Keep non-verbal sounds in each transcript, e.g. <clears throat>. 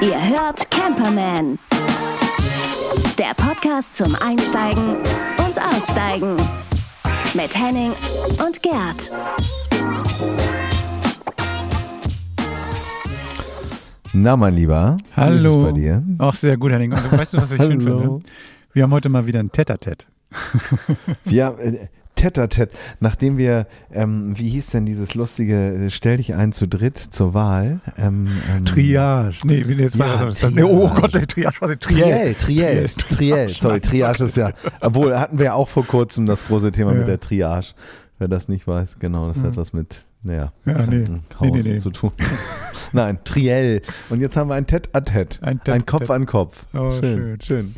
Ihr hört Camperman. Der Podcast zum Einsteigen und Aussteigen. Mit Henning und Gerd. Na, mein Lieber. Wie ist Hallo. es bei dir? Auch sehr gut, Henning. Also, weißt du, was ich schön Hallo. finde? Wir haben heute mal wieder ein Tête-à-Tête. Ja, <laughs> äh, Tête-à-Tête. Nachdem wir, ähm, wie hieß denn dieses lustige, äh, stell dich ein zu dritt zur Wahl. Ähm, ähm, Triage. Nee, wie jetzt Ja, war das? Triage. Oh Gott, der Triage war der Triell, Triell, Triell. Triell. Sorry, Triage ist ja, obwohl hatten wir ja auch vor kurzem das große Thema Ja. mit der Triage. Wer das nicht weiß, genau, das hat was mit, naja, Ja, nee. Nee, nee, nee. zu tun. <laughs> Nein, Triell. Und jetzt haben wir ein Tête-à-Tête. Ein Ein, Tête-à-Tête. Kopf an Kopf. Oh, schön, schön.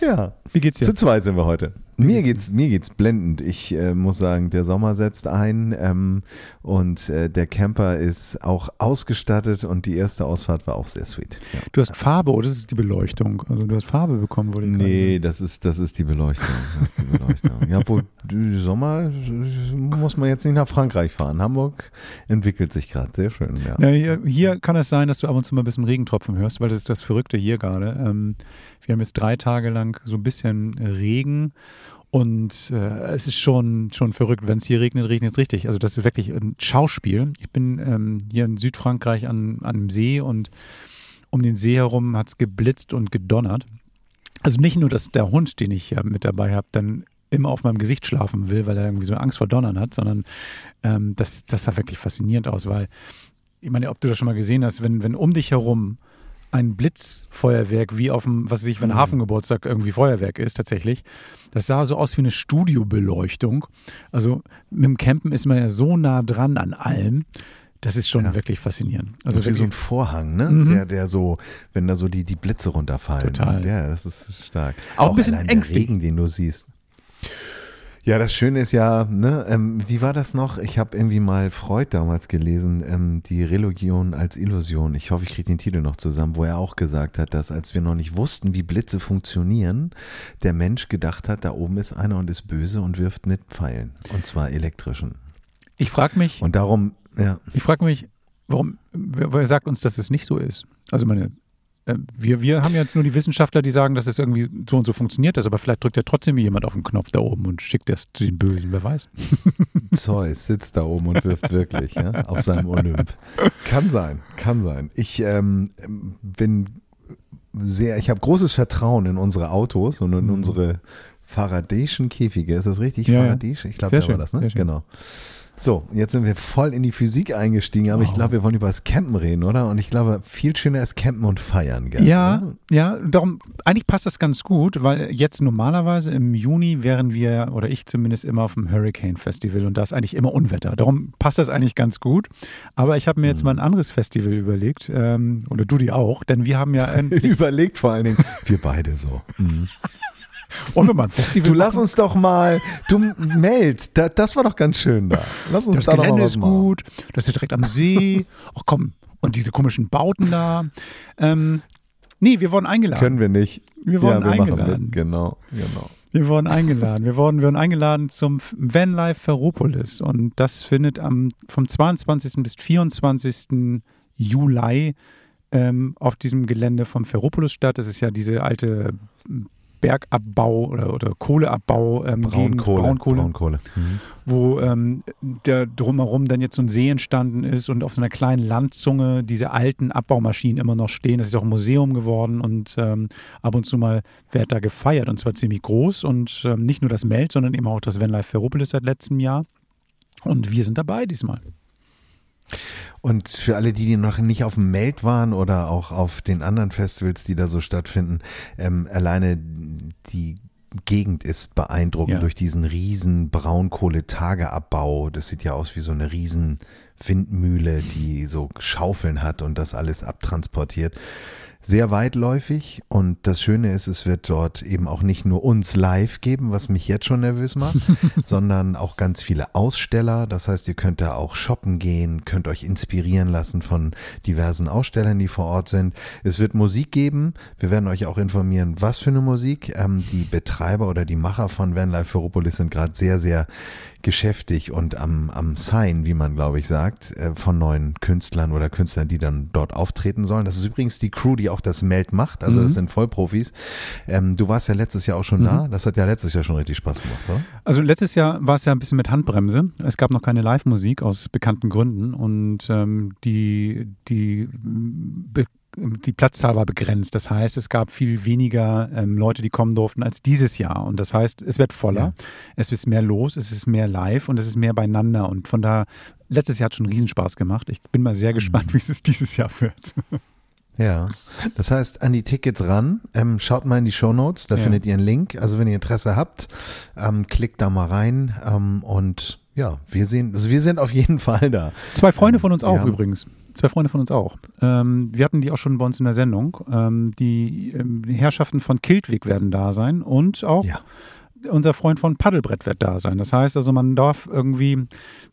Ja. Wie geht's dir? Zu zweit sind wir heute. Mir geht's, mir geht's blendend. Ich äh, muss sagen, der Sommer setzt ein ähm, und äh, der Camper ist auch ausgestattet und die erste Ausfahrt war auch sehr sweet. Ja. Du hast Farbe oder ist es die Beleuchtung? Also du hast Farbe bekommen, wurde Nee, das ist, das ist die Beleuchtung. Das ist die Beleuchtung. ja, obwohl, die Sommer muss man jetzt nicht nach Frankreich fahren. Hamburg entwickelt sich gerade sehr schön. Ja. Ja, hier, hier kann es sein, dass du ab und zu mal ein bisschen Regentropfen hörst, weil das ist das Verrückte hier gerade. Ähm, wir haben jetzt drei Tage lang so ein bisschen Regen und äh, es ist schon, schon verrückt. Wenn es hier regnet, regnet es richtig. Also das ist wirklich ein Schauspiel. Ich bin ähm, hier in Südfrankreich an, an einem See und um den See herum hat es geblitzt und gedonnert. Also nicht nur, dass der Hund, den ich ja mit dabei habe, dann immer auf meinem Gesicht schlafen will, weil er irgendwie so Angst vor Donnern hat, sondern ähm, das, das sah wirklich faszinierend aus, weil ich meine, ob du das schon mal gesehen hast, wenn, wenn um dich herum ein Blitzfeuerwerk wie auf dem, was weiß ich, wenn ein Hafengeburtstag irgendwie Feuerwerk ist, tatsächlich. Das sah so aus wie eine Studiobeleuchtung. Also mit dem Campen ist man ja so nah dran an allem. Das ist schon Ja. wirklich faszinierend. Also Also wie so ein Vorhang, ne? Mhm. Der, der so, wenn da so die, die Blitze runterfallen. Total. Ja, das ist stark. Auch ein bisschen allein ängstlich. Regen, den du siehst. Ja, das Schöne ist ja, ne, ähm, wie war das noch? Ich habe irgendwie mal Freud damals gelesen, ähm, die Religion als Illusion. Ich hoffe, ich kriege den Titel noch zusammen, wo er auch gesagt hat, dass als wir noch nicht wussten, wie Blitze funktionieren, der Mensch gedacht hat, da oben ist einer und ist böse und wirft mit Pfeilen. Und zwar elektrischen. ich frage mich, Und darum, ja, ich frage mich, warum, wer, wer sagt uns, dass es nicht so ist? Also meine, wir, wir haben jetzt nur die Wissenschaftler, die sagen, dass es irgendwie so und so funktioniert ist, aber vielleicht drückt ja trotzdem jemand auf den Knopf da oben und schickt das zu den Bösen, wer weiß. <laughs> Zeus sitzt da oben und wirft wirklich ja, auf seinem Olymp. Kann sein, kann sein. Ich ähm, bin sehr, ich habe großes Vertrauen in unsere Autos und in Mhm. unsere Faradayschen Käfige. Ist das richtig? Ja, ja. Faradaysch? Ich glaube, da war das, ne? Genau. So, jetzt sind wir voll in die Physik eingestiegen, aber ich Oh. glaube, wir wollen über das Campen reden, oder? Und ich glaube, viel schöner ist Campen und Feiern, gell? Ja, oder? ja, darum, eigentlich passt das ganz gut, weil jetzt normalerweise im Juni wären wir, oder ich zumindest, immer auf dem Hurricane Festival und da ist eigentlich immer Unwetter. Darum passt das eigentlich ganz gut. Aber ich habe mir jetzt mal ein anderes Festival überlegt, ähm, oder du die auch, denn wir haben ja endlich. <laughs> Überlegt vor allen Dingen, wir beide so. Mhm. <laughs> Wollen wir mal ein Festival Du lass machen? uns doch mal, du Meld, da, das war doch ganz schön da. Lass uns Das da Gelände was ist gut, das ist direkt am See. Ach komm, und diese komischen Bauten da. Ähm, nee, wir wurden eingeladen. Können wir nicht. Wir wurden ja, wir eingeladen. Genau, genau. Wir wurden eingeladen. Wir wurden, wir wurden eingeladen zum Vanlife Ferropolis und das findet am vom 22. bis 24. Juli ähm, auf diesem Gelände vom Ferropolis statt. Das ist ja diese alte Bergabbau oder, oder Kohleabbau ähm, Braunkohle. Braunkohle Braunkohle. Mhm. wo ähm, der drumherum dann jetzt so ein See entstanden ist und auf so einer kleinen Landzunge diese alten Abbaumaschinen immer noch stehen. Das ist auch ein Museum geworden und ähm, ab und zu mal wird da gefeiert und zwar ziemlich groß und ähm, nicht nur das Meld, sondern eben auch das Vanlife Ferropolis seit letztem Jahr. Und wir sind dabei diesmal. Und für alle, die, die noch nicht auf dem Meld waren oder auch auf den anderen Festivals, die da so stattfinden, ähm, alleine die Gegend ist beeindruckend Ja. durch diesen riesen Braunkohletageabbau. Das sieht ja aus wie so eine riesen Windmühle, die so Schaufeln hat und das alles abtransportiert. Sehr weitläufig und das Schöne ist, es wird dort eben auch nicht nur uns live geben, was mich jetzt schon nervös macht, <laughs> sondern auch ganz viele Aussteller. Das heißt, ihr könnt da auch shoppen gehen, könnt euch inspirieren lassen von diversen Ausstellern, die vor Ort sind. Es wird Musik geben. Wir werden euch auch informieren, was für eine Musik. Ähm, die Betreiber oder die Macher von Vanlife Ferropolis sind gerade sehr, sehr geschäftig und am, am Sign, wie man glaube ich sagt, äh, von neuen Künstlern oder Künstlern, die dann dort auftreten sollen. Das ist übrigens die Crew, die auch das Meld macht. Also Mhm. das sind Vollprofis. Ähm, du warst ja letztes Jahr auch schon Mhm. da. Das hat ja letztes Jahr schon richtig Spaß gemacht, oder? Also letztes Jahr war es ja ein bisschen mit Handbremse. Es gab noch keine Live-Musik aus bekannten Gründen und ähm, die, die, die Platzzahl war begrenzt. Das heißt, es gab viel weniger ähm, Leute, die kommen durften als dieses Jahr. Und das heißt, es wird voller, Ja. es ist mehr los, es ist mehr live und es ist mehr beieinander. Und von da, letztes Jahr hat schon Riesenspaß gemacht. Ich bin mal sehr gespannt, wie es dieses Jahr wird. <laughs> Ja, das heißt, an die Tickets ran, ähm, schaut mal in die Show Notes, da Ja. findet ihr einen Link. Also wenn ihr Interesse habt, ähm, klickt da mal rein ähm, und ja, wir sehen, also wir sind auf jeden <laughs> Fall da. Zwei Freunde von uns auch Ja. übrigens. Zwei Freunde von uns auch. Ähm, wir hatten die auch schon bei uns in der Sendung. Ähm, die, ähm, die Herrschaften von Kiltwig werden da sein und auch Ja. unser Freund von Paddelbrett wird da sein. Das heißt also, man darf irgendwie,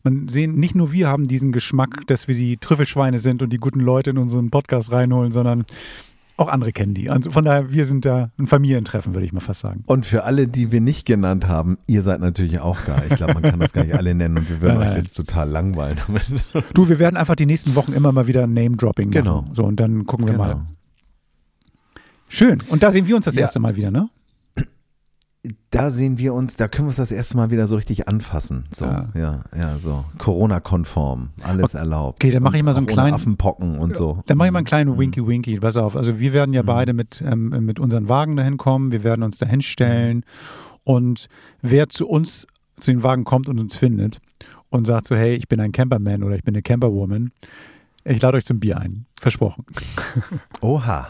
man sehen, nicht nur wir haben diesen Geschmack, dass wir die Trüffelschweine sind und die guten Leute in unseren Podcast reinholen, sondern auch andere kennen die. Also von daher, wir sind da ein Familientreffen, würde ich mal fast sagen. Und für alle, die wir nicht genannt haben, ihr seid natürlich auch da. Ich glaube, man kann das gar nicht alle nennen und wir würden Nein, euch nein. jetzt total langweilen damit. Du, wir werden einfach die nächsten Wochen immer mal wieder Name-Dropping machen. Genau. So, und dann gucken wir Genau. mal. Schön. Und da sehen wir uns das Ja. erste Mal wieder, ne? Da sehen wir uns, da können wir uns das erste Mal wieder so richtig anfassen. So, Ja. ja, ja, so. Corona-konform, alles erlaubt. Okay, dann mache ich mal so einen kleinen- Affenpocken und so. Dann mache ich mal einen Mhm. kleinen Winky-Winky. Pass auf. Also wir werden ja beide mit, ähm, mit unseren Wagen dahin kommen. Wir werden uns dahin stellen. Und wer zu uns, zu den Wagen kommt und uns findet und sagt so, hey, ich bin ein Camperman oder ich bin eine Camperwoman, ich lade euch zum Bier ein. Versprochen. Oha.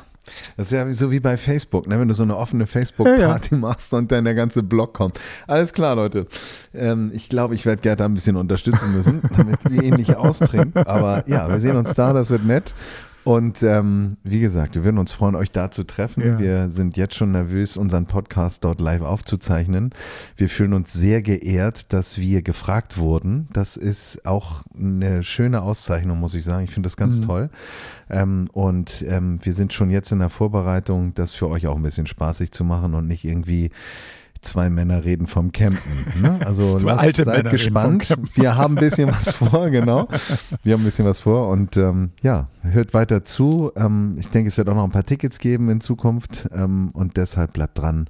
Das ist ja so wie bei Facebook, ne? wenn du so eine offene Facebook-Party machst und dann der ganze Blog kommt. Alles klar, Leute. Ähm, ich glaube, ich werde Gerd da ein bisschen unterstützen müssen, damit ihr ihn nicht austrinkt. Aber ja, wir sehen uns da, das wird nett. Und ähm, wie gesagt, wir würden uns freuen, euch da zu treffen. Ja. Wir sind jetzt schon nervös, unseren Podcast dort live aufzuzeichnen. Wir fühlen uns sehr geehrt, dass wir gefragt wurden. Das ist auch eine schöne Auszeichnung, muss ich sagen. Ich finde das ganz Mhm. toll. Ähm, und ähm, wir sind schon jetzt in der Vorbereitung, das für euch auch ein bisschen spaßig zu machen und nicht irgendwie zwei Männer reden vom Campen. Ne? Also <laughs> lasst, seid Männer gespannt. Wir haben ein bisschen was vor, genau. Wir haben ein bisschen was vor und ähm, ja, hört weiter zu. Ähm, ich denke, es wird auch noch ein paar Tickets geben in Zukunft ähm, und deshalb bleibt dran.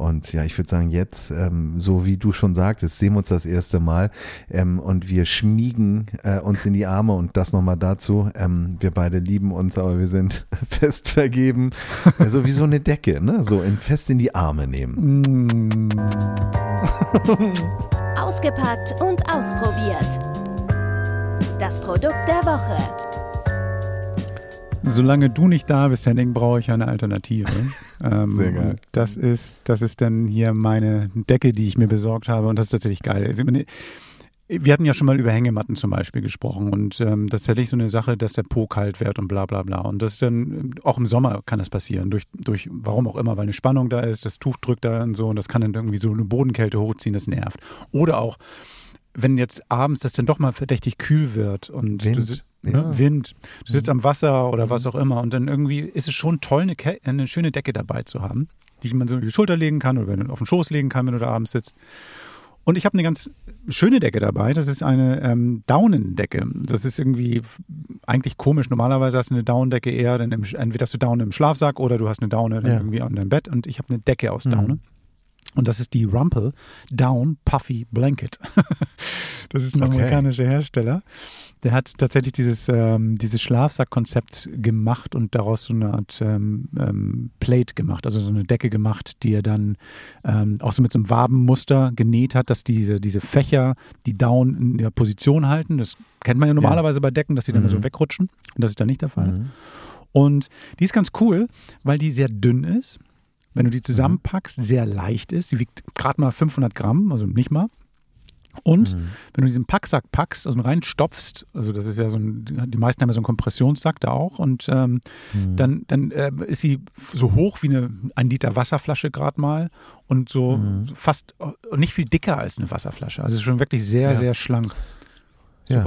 Und ja, ich würde sagen, jetzt, ähm, so wie du schon sagtest, sehen wir uns das erste Mal ähm, und wir schmiegen äh, uns in die Arme und das nochmal dazu. Ähm, wir beide lieben uns, aber wir sind <laughs> fest vergeben. So wie so eine Decke, ne? So in, fest in die Arme nehmen. Ausgepackt und ausprobiert. Das Produkt der Woche. Solange du nicht da bist, Henning, brauche ich eine Alternative. <laughs> ähm, Sehr geil. Das ist, das ist dann hier meine Decke, die ich mir besorgt habe. Und das ist tatsächlich geil. Also, meine, wir hatten ja schon mal über Hängematten zum Beispiel gesprochen. Und ähm, das ist tatsächlich so eine Sache, dass der Po kalt wird und bla bla bla. Und das ist dann, auch im Sommer kann das passieren. Durch, durch warum auch immer, weil eine Spannung da ist, das Tuch drückt da und so. Und das kann dann irgendwie so eine Bodenkälte hochziehen, das nervt. Oder auch, wenn jetzt abends das dann doch mal verdächtig kühl wird und Wind, ja. ne, Wind, du sitzt am Wasser oder was auch immer und dann irgendwie ist es schon toll, eine, eine schöne Decke dabei zu haben, die man so über die Schulter legen kann oder auf den Schoß legen kann, wenn du da abends sitzt. Und ich habe eine ganz schöne Decke dabei. Das ist eine ähm, Daunendecke. Das ist irgendwie eigentlich komisch. Normalerweise hast du eine Daunendecke eher, dann im, entweder hast du Daune im Schlafsack oder du hast eine Daune Ja. irgendwie an deinem Bett. Und ich habe eine Decke aus Mhm. Und das ist die Rumpel Down Puffy Blanket. <laughs> das ist ein Okay. amerikanischer Hersteller. Der hat tatsächlich dieses, ähm, dieses Schlafsack-Konzept gemacht und daraus so eine Art ähm, ähm, Plate gemacht, also so eine Decke gemacht, die er dann ähm, auch so mit so einem Wabenmuster genäht hat, dass diese, diese Fächer die Down in der Position halten. Das kennt man ja normalerweise bei Decken, dass die dann Mhm. so wegrutschen. Und das ist da nicht der Fall. Mhm. Und die ist ganz cool, weil die sehr dünn ist. Wenn du die zusammenpackst, sehr leicht ist. Die wiegt gerade mal 500 Gramm, also nicht mal. Und Mhm. wenn du diesen Packsack packst, also reinstopfst, also das ist ja so ein, die meisten haben ja so einen Kompressionssack da auch und ähm, Mhm. dann, dann äh, ist sie so hoch wie eine ein Liter Wasserflasche gerade mal und so Mhm. fast äh, nicht viel dicker als eine Wasserflasche. Also schon wirklich sehr, Ja. sehr schlank. Ja.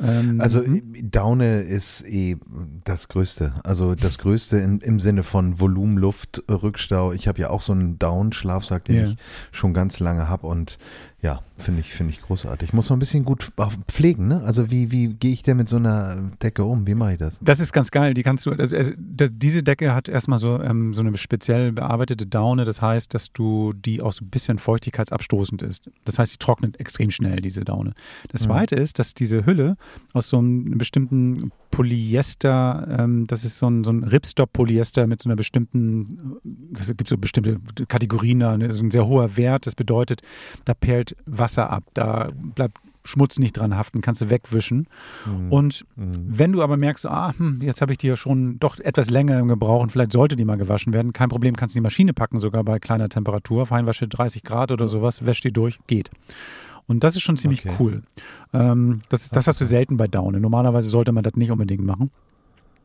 Ähm, Also mhm. Daune ist eh das Größte. Also das Größte in, im Sinne von Volumen, Luft, Rückstau. Ich habe ja auch so einen Down-Schlafsack, den Ja. ich schon ganz lange habe und Ja, finde ich, finde ich großartig. Muss man ein bisschen gut pflegen, ne? Also wie, wie gehe ich denn mit so einer Decke um? Wie mache ich das? Das ist ganz geil. Die kannst du, also, also diese Decke hat erstmal so, ähm, so eine speziell bearbeitete Daune. Das heißt, dass du die auch so ein bisschen feuchtigkeitsabstoßend ist. Das heißt, die trocknet extrem schnell, diese Daune. Das mhm. zweite ist, dass diese Hülle aus so einem bestimmten Polyester, ähm, das ist so ein, so ein Ripstop-Polyester mit so einer bestimmten, das gibt so bestimmte Kategorien da, ne? ist ein sehr hoher Wert. Das bedeutet, da perlt Wasser ab, da bleibt Schmutz nicht dran haften, kannst du wegwischen. Mhm. Und mhm. wenn du aber merkst, ah, hm, jetzt habe ich die ja schon doch etwas länger im Gebrauch und vielleicht sollte die mal gewaschen werden, kein Problem, kannst du die Maschine packen, sogar bei kleiner Temperatur, Feinwasche 30 Grad oder sowas, wäscht die durch, geht. Und das ist schon ziemlich okay. cool. Ähm, das, das hast du selten bei Daune. Normalerweise sollte man das nicht unbedingt machen.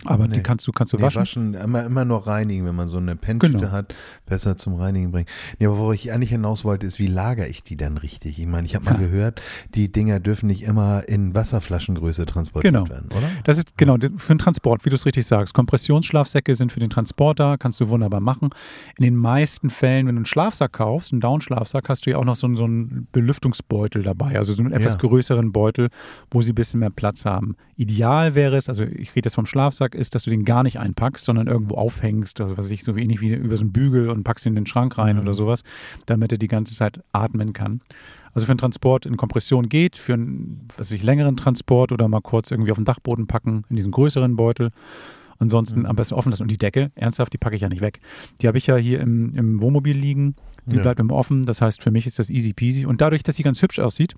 Aber nee. die kannst du, kannst du nee, waschen. waschen. Immer, immer nur reinigen, wenn man so eine Pentüte genau. hat, besser zum Reinigen bringen. Nee, aber wo ich eigentlich hinaus wollte, ist, wie lagere ich die dann richtig? Ich meine, ich habe mal ja. gehört, die Dinger dürfen nicht immer in Wasserflaschengröße transportiert genau. werden, oder? Das ist genau für den Transport, wie du es richtig sagst. Kompressionsschlafsäcke sind für den Transport da, kannst du wunderbar machen. In den meisten Fällen, wenn du einen Schlafsack kaufst, einen Down-Schlafsack, hast du ja auch noch so, so einen Belüftungsbeutel dabei, also so einen etwas ja. größeren Beutel, wo sie ein bisschen mehr Platz haben. Ideal wäre es, also ich rede jetzt vom Schlafsack, ist, dass du den gar nicht einpackst, sondern irgendwo aufhängst, also was ich so ähnlich wie über so einen Bügel und packst ihn in den Schrank rein mhm. oder sowas, damit er die ganze Zeit atmen kann. Also für einen Transport in Kompression geht, für einen, was ich, längeren Transport oder mal kurz irgendwie auf den Dachboden packen, in diesen größeren Beutel. Ansonsten mhm. am besten offen lassen. Und die Decke, ernsthaft, die packe ich ja nicht weg. Die habe ich ja hier im, im Wohnmobil liegen. Die ja. bleibt immer offen. Das heißt, für mich ist das easy peasy. Und dadurch, dass sie ganz hübsch aussieht,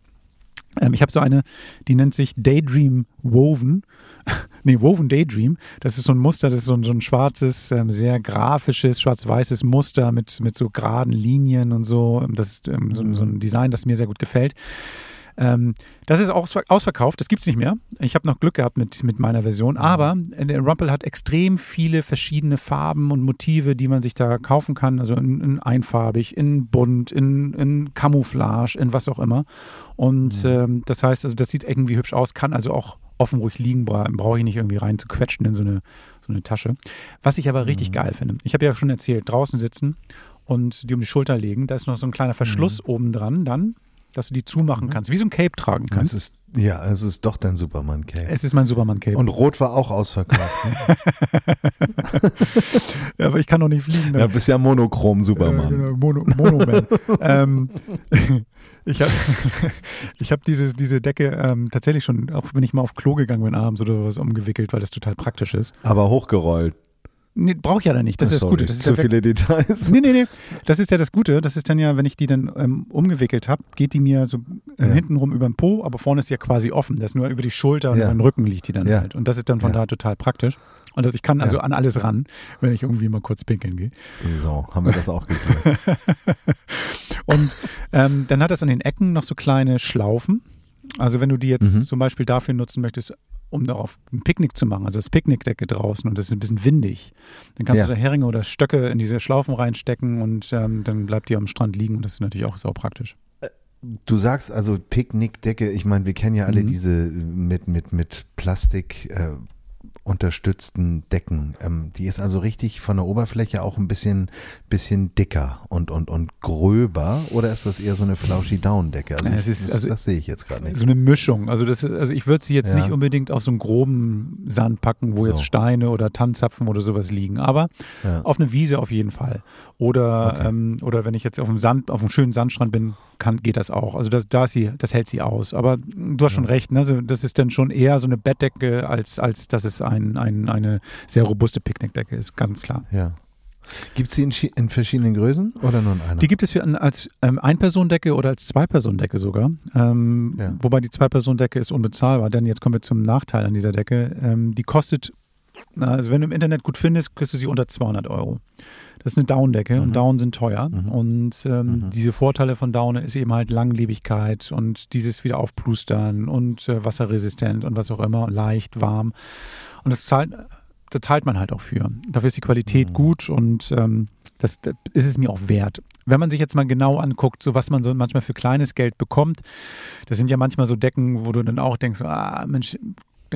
ich habe so eine, die nennt sich Daydream Woven. <laughs> nee, Woven Daydream. Das ist so ein Muster, das ist so ein, so ein schwarzes, ähm, sehr grafisches, schwarz-weißes Muster mit, mit so geraden Linien und so. Das ist ähm, so, so, ein. Design, das mir sehr gut gefällt. Ähm, das ist auch ausverkauft, das gibt es nicht mehr. Ich habe noch Glück gehabt mit, mit meiner Version, aber äh, der Rumple hat extrem viele verschiedene Farben und Motive, die man sich da kaufen kann. Also in, in einfarbig, in bunt, in, in Camouflage, in was auch immer. Und mhm. ähm, das heißt, also das sieht irgendwie hübsch aus, kann also auch offen ruhig liegen, brauche ich nicht irgendwie rein zu quetschen in so eine, so eine Tasche. Was ich aber richtig mhm. geil finde, ich habe ja schon erzählt, draußen sitzen und die um die Schulter legen, da ist noch so ein kleiner Verschluss mhm. oben dran dann dass du die zumachen mhm. kannst, wie so ein Cape tragen kannst. Es ist, ja, es ist doch dein Superman-Cape. Es ist mein Superman-Cape. Und Rot war auch ausverkauft. Ne? <laughs> ja, aber ich kann doch nicht fliegen. Ne? Ja, bist ja Monochrom-Superman. Äh, genau, Mono, Monoman. <laughs> ähm, <laughs> ich habe ich hab diese, diese Decke ähm, tatsächlich schon, auch wenn ich mal auf Klo gegangen bin abends oder was, umgewickelt, weil das total praktisch ist. Aber hochgerollt. Nee, brauche ich ja dann nicht. Das, das ist das Gute. Das ist Zu ja viele Details. Nee, nee, nee. <laughs> Das ist ja das Gute. Das ist dann ja, wenn ich die dann ähm, umgewickelt habe, geht die mir so äh, ja. hintenrum über den Po, aber vorne ist sie ja quasi offen. Das ist nur über die Schulter und ja. über den Rücken liegt die dann ja. halt. Und das ist dann von da total praktisch. Und das, ich kann also an alles ran, wenn ich irgendwie mal kurz pinkeln gehe. So, haben wir das auch geklärt. <laughs> und ähm, dann hat das an den Ecken noch so kleine Schlaufen. Also wenn du die jetzt mhm. zum Beispiel dafür nutzen möchtest, um darauf ein Picknick zu machen, also das Picknickdecke draußen und es ist ein bisschen windig, dann kannst ja. du da Heringe oder Stöcke in diese Schlaufen reinstecken und ähm, dann bleibt die am Strand liegen und das ist natürlich auch sau praktisch. Äh, du sagst also Picknickdecke, ich meine, wir kennen ja alle mhm. diese mit, mit, mit Plastik, äh, unterstützten Decken. Ähm, die ist also richtig von der Oberfläche auch ein bisschen, bisschen dicker und, und, und gröber oder ist das eher so eine flauschi Down Decke? Also, ich, ist, also das sehe ich jetzt gerade nicht. So eine Mischung. Also, das, also ich würde sie jetzt ja. nicht unbedingt auf so einen groben Sand packen, wo so. jetzt Steine oder Tannzapfen oder sowas liegen, aber ja. auf eine Wiese auf jeden Fall. Oder, okay. ähm, oder wenn ich jetzt auf einem Sand, auf einem schönen Sandstrand bin, kann, geht das auch. Also das, da sie, das hält sie aus. Aber du hast schon recht, ne? also das ist dann schon eher so eine Bettdecke, als, als dass es ein, ein, eine sehr robuste Picknickdecke ist, ganz klar. Ja. Gibt es die in, in, verschiedenen Größen oder nur in einer? Die gibt es für, als ähm, Ein-Personen-Decke oder als Zwei-Personen-Decke sogar. Ähm, ja. Wobei die Zwei-Personen-Decke ist unbezahlbar, denn jetzt kommen wir zum Nachteil an dieser Decke. Ähm, die kostet, also wenn du im Internet gut findest, kriegst du sie unter 200 Euro. Das ist eine Down-Decke mhm. und Down sind teuer. Mhm. Und ähm, mhm. diese Vorteile von Down ist eben halt Langlebigkeit und dieses wieder aufplustern und äh, wasserresistent und was auch immer, leicht, warm. Und das zahlt, da zahlt man halt auch für. Dafür ist die Qualität mhm. gut und ähm, das, das, ist es mir auch wert. Wenn man sich jetzt mal genau anguckt, so was man so manchmal für kleines Geld bekommt, das sind ja manchmal so Decken, wo du dann auch denkst, ah Mensch,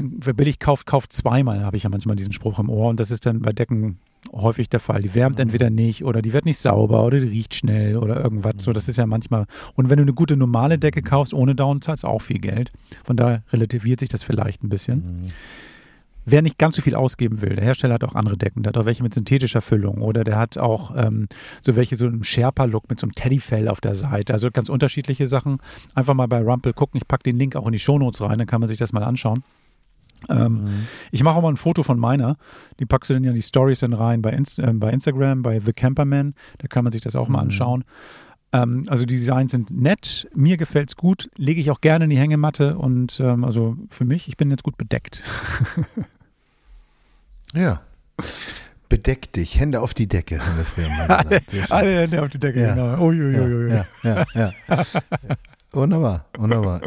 wer billig kauft, kauft zweimal, habe ich ja manchmal diesen Spruch im Ohr. Und das ist dann bei Decken häufig der Fall. Die wärmt Mhm. entweder nicht oder die wird nicht sauber oder die riecht schnell oder irgendwas. So, das ist ja manchmal. Und wenn du eine gute normale Decke kaufst ohne Down, zahlst auch viel Geld. Von daher relativiert sich das vielleicht ein bisschen. Mhm. Wer nicht ganz so viel ausgeben will, der Hersteller hat auch andere Decken. Der hat auch welche mit synthetischer Füllung oder der hat auch ähm, so welche so im Sherpa-Look mit so einem Teddyfell auf der Seite. Also ganz unterschiedliche Sachen. Einfach mal bei Rumple gucken. Ich packe den Link auch in die Shownotes rein, dann kann man sich das mal anschauen. Ähm, Ich mache auch mal ein Foto von meiner. Die packst du dann ja in die Stories dann rein bei, Inst äh, bei Instagram, bei The Camperman. Da kann man sich das auch mal anschauen. Ähm, also die Designs sind nett. Mir gefällt's gut. Lege ich auch gerne in die Hängematte. Und ähm, also für mich, ich bin jetzt gut bedeckt. <laughs> Ja. Bedeck dich, Hände auf die Decke, haben wir früher mal gesagt. Schön. <laughs> Alle Hände auf die Decke. Ja. Genau. Uiuiui. Ja, ja, ja, ja. <laughs> Wunderbar, wunderbar.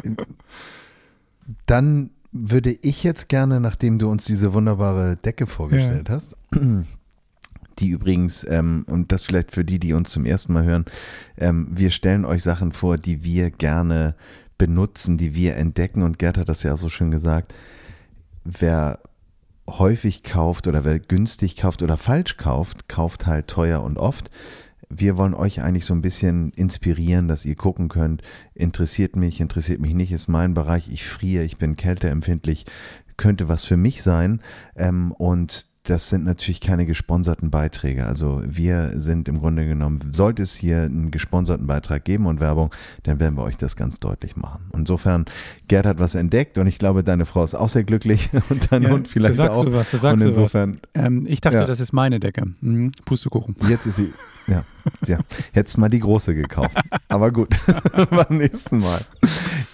Dann würde ich jetzt gerne, nachdem du uns diese wunderbare Decke vorgestellt hast, <clears throat> die übrigens, ähm, und das vielleicht für die, die uns zum ersten Mal hören, ähm, wir stellen euch Sachen vor, die wir gerne benutzen, die wir entdecken. Und Gerd hat das ja so schön gesagt. Wer häufig kauft oder wer günstig kauft oder falsch kauft, kauft halt teuer und oft. Wir wollen euch eigentlich so ein bisschen inspirieren, dass ihr gucken könnt, interessiert mich, interessiert mich nicht, ist mein Bereich, ich friere, ich bin kälteempfindlich, könnte was für mich sein. Ähm, und das sind natürlich keine gesponserten Beiträge. Also wir sind im Grunde genommen, sollte es hier einen gesponserten Beitrag geben und Werbung, dann werden wir euch das ganz deutlich machen. Insofern, Gerd hat was entdeckt und ich glaube, deine Frau ist auch sehr glücklich <laughs> und dein Ja, Hund vielleicht da sagst auch. Du was, da sagst und du was. insofern, Ähm, ich dachte, Ja. das ist meine Decke. Mhm. Pustekuchen. jetzt ist sie, ja, ja, jetzt mal die große gekauft. Aber gut, <laughs> beim nächsten Mal.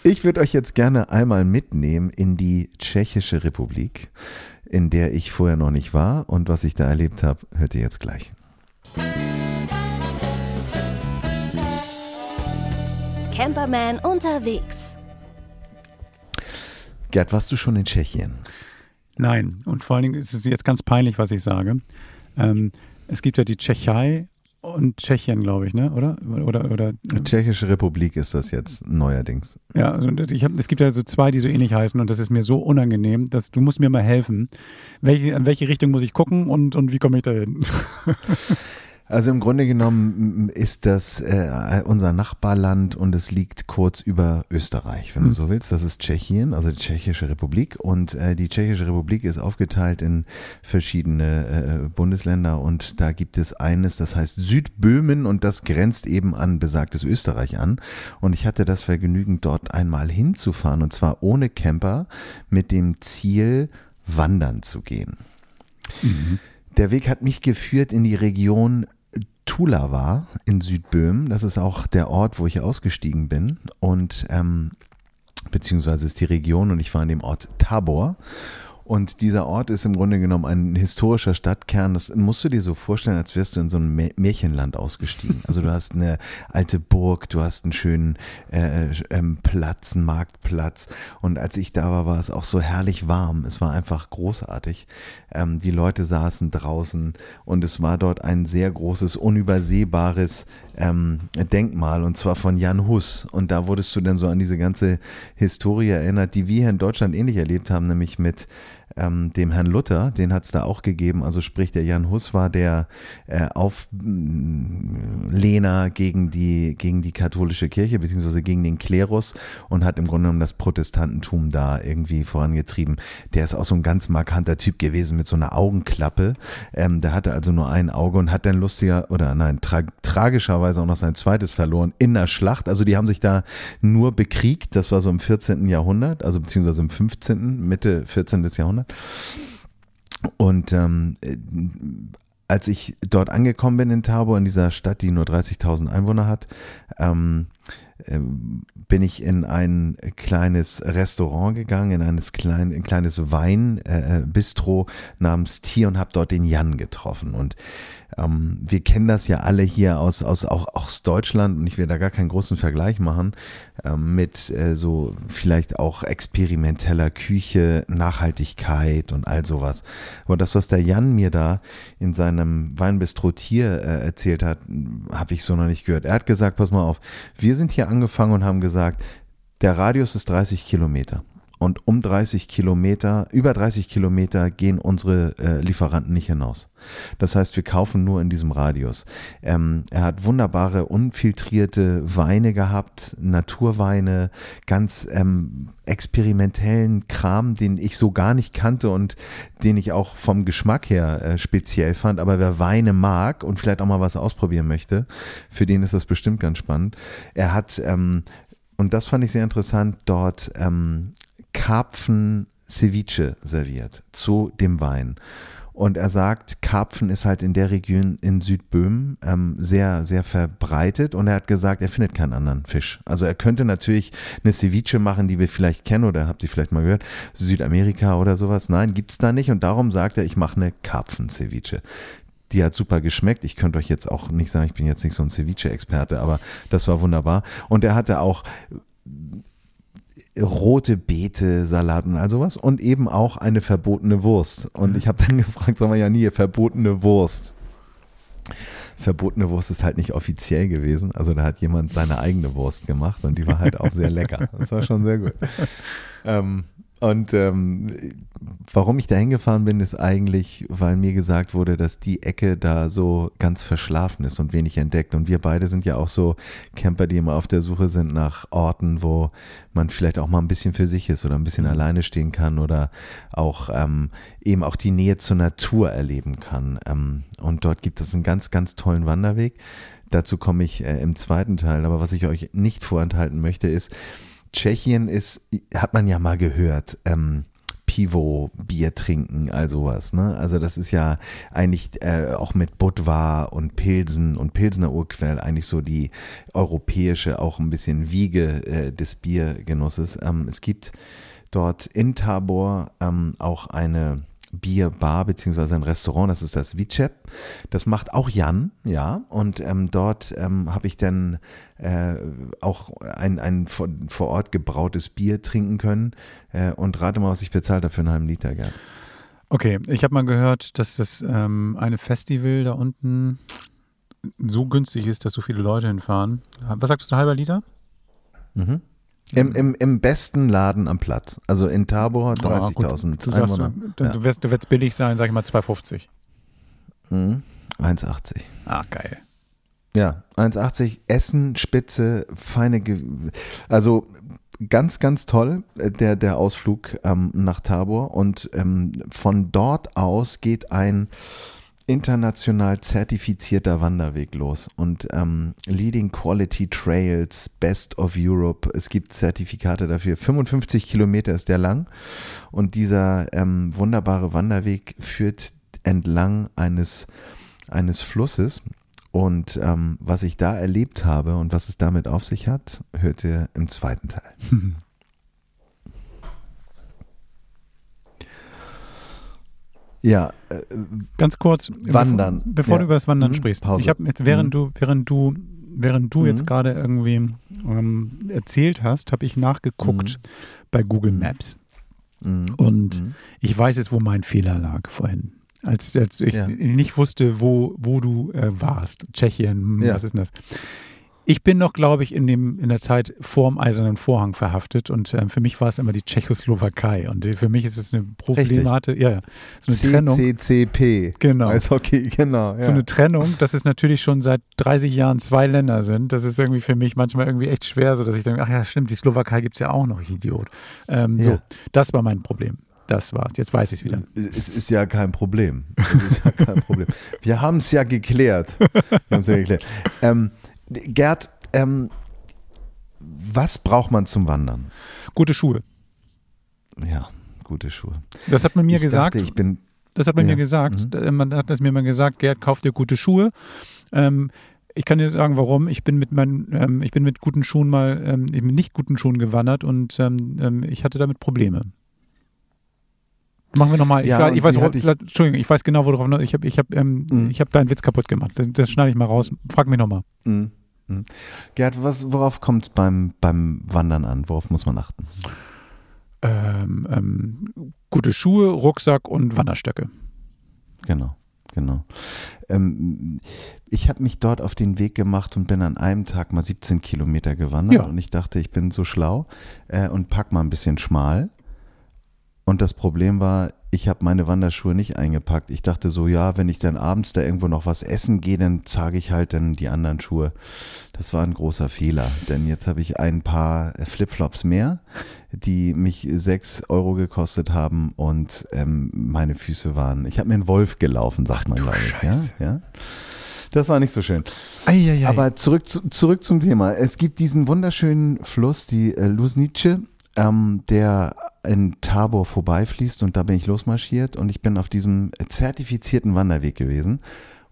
Ich würde euch jetzt gerne einmal mitnehmen in die Tschechische Republik, in der ich vorher noch nicht war und was ich da erlebt habe, hört ihr jetzt gleich. Camperman unterwegs. Gerd, warst du schon in Tschechien? Nein, und vor allen Dingen ist es jetzt ganz peinlich, was ich sage. Ähm, es gibt ja die Tschechei und Tschechien, glaube ich, ne? Oder? Oder, oder Tschechische Republik ist das jetzt neuerdings. ja, also ich hab, es gibt ja so zwei, die so ähnlich heißen und das ist mir so unangenehm, dass du musst mir mal helfen. Welche, in welche Richtung muss ich gucken und, und wie komme ich da hin? <laughs> Also im Grunde genommen ist das äh, unser Nachbarland und es liegt kurz über Österreich, wenn du Hm. so willst. Das ist Tschechien, also die Tschechische Republik. Und äh, die Tschechische Republik ist aufgeteilt in verschiedene äh, Bundesländer und da gibt es eines, das heißt Südböhmen und das grenzt eben an besagtes Österreich an. Und ich hatte das Vergnügen, dort einmal hinzufahren und zwar ohne Camper mit dem Ziel, wandern zu gehen. Der Weg hat mich geführt in die Region Tulava in Südböhmen. Das ist auch der Ort, wo ich ausgestiegen bin. Und ähm, beziehungsweise ist die Region und ich war in dem Ort Tabor. Und dieser Ort ist im Grunde genommen ein historischer Stadtkern. Das musst du dir so vorstellen, als wärst du in so ein Mä- Märchenland ausgestiegen. Also du hast eine alte Burg, du hast einen schönen äh, ähm, Platz, einen Marktplatz. Und als ich da war, war es auch so herrlich warm. Es war einfach großartig. Ähm, die Leute saßen draußen und es war dort ein sehr großes, unübersehbares ähm, Denkmal und zwar von Jan Hus. Und da wurdest du dann so an diese ganze Historie erinnert, die wir hier in Deutschland ähnlich erlebt haben, nämlich mit ähm, dem Herrn Luther, den hat es da auch gegeben. Also sprich, der Jan Hus war der äh, Auflehner gegen die, gegen die katholische Kirche, beziehungsweise gegen den Klerus und hat im Grunde genommen das Protestantentum da irgendwie vorangetrieben. Der ist auch so ein ganz markanter Typ gewesen mit so einer Augenklappe. Ähm, der hatte also nur ein Auge und hat dann lustiger, oder nein, tra tragischerweise auch noch sein zweites verloren in der Schlacht. Also die haben sich da nur bekriegt. Das war so im 14. Jahrhundert, also beziehungsweise im 15., Mitte 14. Jahrhundert. Und ähm, äh, als ich dort angekommen bin in Tabor, in dieser Stadt, die nur 30.000 Einwohner hat, ähm, ähm, bin ich in ein kleines Restaurant gegangen, in eines klein, ein kleines Weinbistro namens Tier und habe dort den Jan getroffen. Und ähm, wir kennen das ja alle hier aus, aus auch aus Deutschland und ich will da gar keinen großen Vergleich machen ähm, mit äh, so vielleicht auch experimenteller Küche, Nachhaltigkeit und all sowas. Aber das, was der Jan mir da in seinem Weinbistro Tier äh, erzählt hat, habe ich so noch nicht gehört. Er hat gesagt, pass mal auf, wir sind hier angefangen und haben gesagt, der Radius ist 30 Kilometer. Und um 30 Kilometer, über 30 Kilometer gehen unsere äh, Lieferanten nicht hinaus. Das heißt, wir kaufen nur in diesem Radius. Ähm, er hat wunderbare, unfiltrierte Weine gehabt, Naturweine, ganz ähm, experimentellen Kram, den ich so gar nicht kannte und den ich auch vom Geschmack her äh, speziell fand. Aber wer Weine mag und vielleicht auch mal was ausprobieren möchte, für den ist das bestimmt ganz spannend. Er hat ähm, und das fand ich sehr interessant, dort ähm, Karpfen Ceviche serviert zu dem Wein. Und er sagt, Karpfen ist halt in der Region in Südböhmen ähm, sehr, sehr verbreitet. Und er hat gesagt, er findet keinen anderen Fisch. Also er könnte natürlich eine Ceviche machen, die wir vielleicht kennen oder habt ihr vielleicht mal gehört, Südamerika oder sowas. Nein, gibt es da nicht. Und darum sagt er, ich mache eine Karpfen-Ceviche. Die hat super geschmeckt. Ich könnte euch jetzt auch nicht sagen, ich bin jetzt nicht so ein Ceviche-Experte, aber das war wunderbar. Und er hatte auch rote Beete, Salat und all sowas und eben auch eine verbotene Wurst. Und ich habe dann <laughs> gefragt, sagen wir ja nie, verbotene Wurst. Verbotene Wurst ist halt nicht offiziell gewesen. Also da hat jemand seine eigene Wurst gemacht und die war halt auch sehr lecker. Das war schon sehr gut. <laughs> Ähm, und ähm, warum ich da hingefahren bin, ist eigentlich, weil mir gesagt wurde, dass die Ecke da so ganz verschlafen ist und wenig entdeckt. Und wir beide sind ja auch so Camper, die immer auf der Suche sind nach Orten, wo man vielleicht auch mal ein bisschen für sich ist oder ein bisschen mhm. alleine stehen kann oder auch ähm, eben auch die Nähe zur Natur erleben kann. Ähm, und dort gibt es einen ganz, ganz tollen Wanderweg. Dazu komme ich äh, im zweiten Teil. Aber was ich euch nicht vorenthalten möchte, ist, Tschechien ist, hat man ja mal gehört, ähm, Pivo-Bier trinken, all sowas. Ne? Also das ist ja eigentlich äh, auch mit Budvar und Pilsen und Pilsener Urquell eigentlich so die europäische, auch ein bisschen Wiege äh, des Biergenusses. Ähm, es gibt dort in Tabor ähm, auch eine Bierbar beziehungsweise ein Restaurant, das ist das Vicep. Das macht auch Jan, ja. Und ähm, dort ähm, habe ich dann äh, auch ein, ein vor, vor, Ort gebrautes Bier trinken können. Äh, und rate mal, was ich bezahlt habe für einen halben Liter, gern. Okay, ich habe mal gehört, dass das ähm, eine Festival da unten so günstig ist, dass so viele Leute hinfahren. Was sagst du, ein halber Liter? Mhm. Im, im, Im besten Laden am Platz. Also in Tabor 30.000 ja, Einwohner. Du, ja. du, wirst, du wirst billig sein, sag ich mal 2,50. Mhm. 1,80. Ah, geil. Ja, 1,80 Essen, Spitze, feine, Ge also ganz, ganz toll, äh, der, der Ausflug ähm, nach Tabor. Und ähm, von dort aus geht ein international zertifizierter Wanderweg los und ähm, Leading Quality Trails, Best of Europe. Es gibt Zertifikate dafür. 55 Kilometer ist der lang und dieser ähm, wunderbare Wanderweg führt entlang eines, eines Flusses. Und ähm, was ich da erlebt habe und was es damit auf sich hat, hört ihr im zweiten Teil. <laughs> Ja. Äh, Ganz kurz. Wandern. Bevor, bevor ja. du über das Wandern mhm. sprichst. Pause. Ich habe jetzt, während mhm. du, während du, während du mhm. jetzt gerade irgendwie ähm, erzählt hast, habe ich nachgeguckt mhm. bei Google mhm. Maps. Mhm. Und ich weiß jetzt, wo mein Fehler lag vorhin. Als, als ich ja. nicht wusste, wo, wo du äh, warst. Tschechien, ja. was ist denn das? Ich bin noch, glaube ich, in, dem, in der Zeit vorm Eisernen Vorhang verhaftet und äh, für mich war es immer die Tschechoslowakei und für mich ist es eine Problemate, ja, ja, so eine Trennung. CCCP. Genau. Als Hockey, genau. Ja. So eine Trennung, dass es natürlich schon seit 30 Jahren zwei Länder sind. Das ist irgendwie für mich manchmal irgendwie echt schwer, so dass ich denke, ach ja, stimmt, die Slowakei gibt es ja auch noch, ich Idiot. Ähm, ja. So, das war mein Problem. Das war's. Jetzt weiß ich es wieder. Es ist ja kein Problem. Es ist ja kein Problem. Wir haben es ja geklärt. Wir haben es ja geklärt. Ähm, Gerd, ähm, was braucht man zum Wandern? Gute Schuhe. Ja, gute Schuhe. Das hat man mir ich gesagt. Dachte, ich bin, das hat man ja. mir gesagt. Mhm. Man hat das mir mal gesagt, Gerd, kauf dir gute Schuhe. Ähm, ich kann dir sagen, warum. Ich bin mit meinen, ähm, ich bin mit guten Schuhen mal, ähm, eben nicht guten Schuhen gewandert und ähm, ähm ich hatte damit Probleme. Machen wir nochmal. Ja, ich, ich weiß, ich, Entschuldigung, ich weiß genau, worauf. Ich habe ich hab, ähm, mhm. hab deinen Witz kaputt gemacht. Das, das schneide ich mal raus. Frag mich nochmal. Mhm. Mhm. Gerd, was, worauf kommt es beim, beim Wandern an? Worauf muss man achten? Ähm, ähm, gute Schuhe, Rucksack und Wanderstöcke. Genau, genau. Ähm, ich habe mich dort auf den Weg gemacht und bin an einem Tag mal 17 Kilometer gewandert ja. und ich dachte, ich bin so schlau äh, und pack mal ein bisschen schmal Und das Problem war, ich habe meine Wanderschuhe nicht eingepackt. Ich dachte so, ja, wenn ich dann abends da irgendwo noch was essen gehe, dann zage ich halt dann die anderen Schuhe. Das war ein großer Fehler, denn jetzt habe ich ein paar Flipflops mehr, die mich sechs Euro gekostet haben und ähm, meine Füße waren. Ich habe mir einen Wolf gelaufen, sagt man, glaube ich. Ja? ja? Das war nicht so schön. Eieiei. Aber zurück, zu, zurück zum Thema. Es gibt diesen wunderschönen Fluss, die äh, Lusnice, ähm, der in Tabor vorbeifließt und da bin ich losmarschiert und ich bin auf diesem zertifizierten Wanderweg gewesen.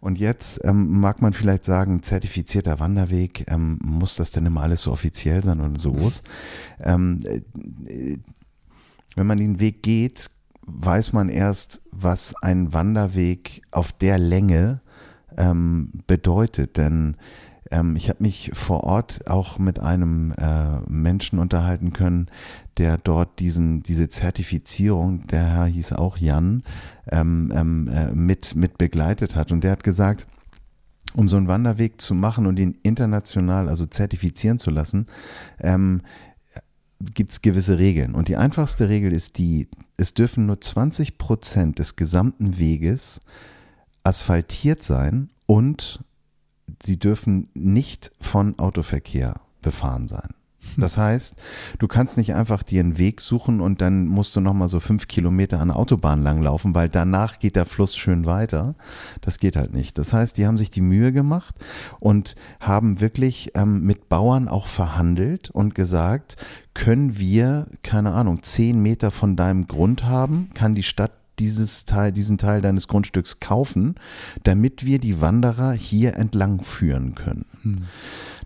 Und jetzt ähm, mag man vielleicht sagen, zertifizierter Wanderweg, ähm, muss das denn immer alles so offiziell sein und so groß? Ähm, äh, wenn man den Weg geht, weiß man erst, was ein Wanderweg auf der Länge ähm, bedeutet. Denn ähm, ich habe mich vor Ort auch mit einem äh, Menschen unterhalten können, der dort diesen, diese Zertifizierung, der Herr hieß auch Jan, ähm, ähm, äh, mit, mit begleitet hat. Und der hat gesagt, um so einen Wanderweg zu machen und ihn international, also zertifizieren zu lassen, ähm, gibt es gewisse Regeln. Und die einfachste Regel ist die, es dürfen nur 20 Prozent des gesamten Weges asphaltiert sein und sie dürfen nicht von Autoverkehr befahren sein. Hm. Das heißt, du kannst nicht einfach dir einen Weg suchen und dann musst du nochmal so fünf Kilometer an der Autobahn langlaufen, weil danach geht der Fluss schön weiter. Das geht halt nicht. Das heißt, die haben sich die Mühe gemacht und haben wirklich ähm, mit Bauern auch verhandelt und gesagt, können wir, keine Ahnung, zehn Meter von deinem Grund haben, kann die Stadt dieses Teil, diesen Teil deines Grundstücks kaufen, damit wir die Wanderer hier entlang führen können. Hm.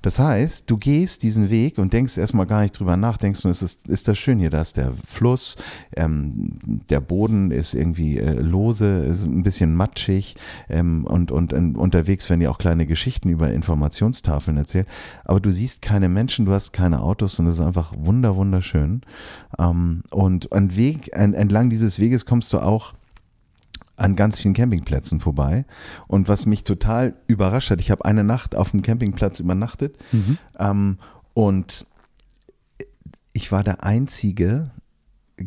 Das heißt, du gehst diesen Weg und denkst erstmal gar nicht drüber nach, denkst du, es ist, ist das schön hier, da ist der Fluss, ähm, der Boden ist irgendwie äh, lose, ist ein bisschen matschig ähm, und, und, und unterwegs werden dir auch kleine Geschichten über Informationstafeln erzählt, aber du siehst keine Menschen, du hast keine Autos und es ist einfach wunder, wunderschön. Ähm, und an Weg, an, entlang dieses Weges kommst du auch an ganz vielen Campingplätzen vorbei. Und was mich total überrascht hat, ich habe eine Nacht auf dem Campingplatz übernachtet mhm. ähm, und ich war der einzige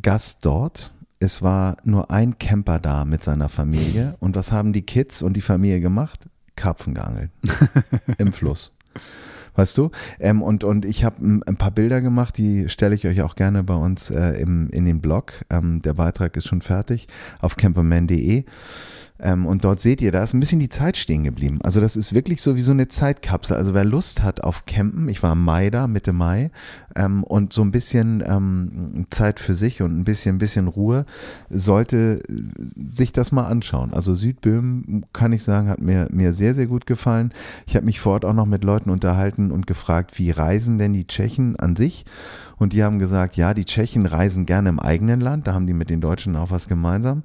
Gast dort. Es war nur ein Camper da mit seiner Familie. Und was haben die Kids und die Familie gemacht? Karpfen geangelt <laughs> im Fluss weißt du? Ähm, und, und ich habe ein paar Bilder gemacht, die stelle ich euch auch gerne bei uns äh, im, in den Blog. Ähm, der Beitrag ist schon fertig auf camperman.de. Ähm, und dort seht ihr, da ist ein bisschen die Zeit stehen geblieben. Also das ist wirklich so wie so eine Zeitkapsel. Also wer Lust hat auf Campen, ich war im Mai da, Mitte Mai, ähm, und so ein bisschen ähm, Zeit für sich und ein bisschen, ein bisschen Ruhe, sollte sich das mal anschauen. Also Südböhmen, kann ich sagen, hat mir, mir sehr, sehr gut gefallen. Ich habe mich vor Ort auch noch mit Leuten unterhalten und gefragt, wie reisen denn die Tschechen an sich? Und die haben gesagt, ja, die Tschechen reisen gerne im eigenen Land, da haben die mit den Deutschen auch was gemeinsam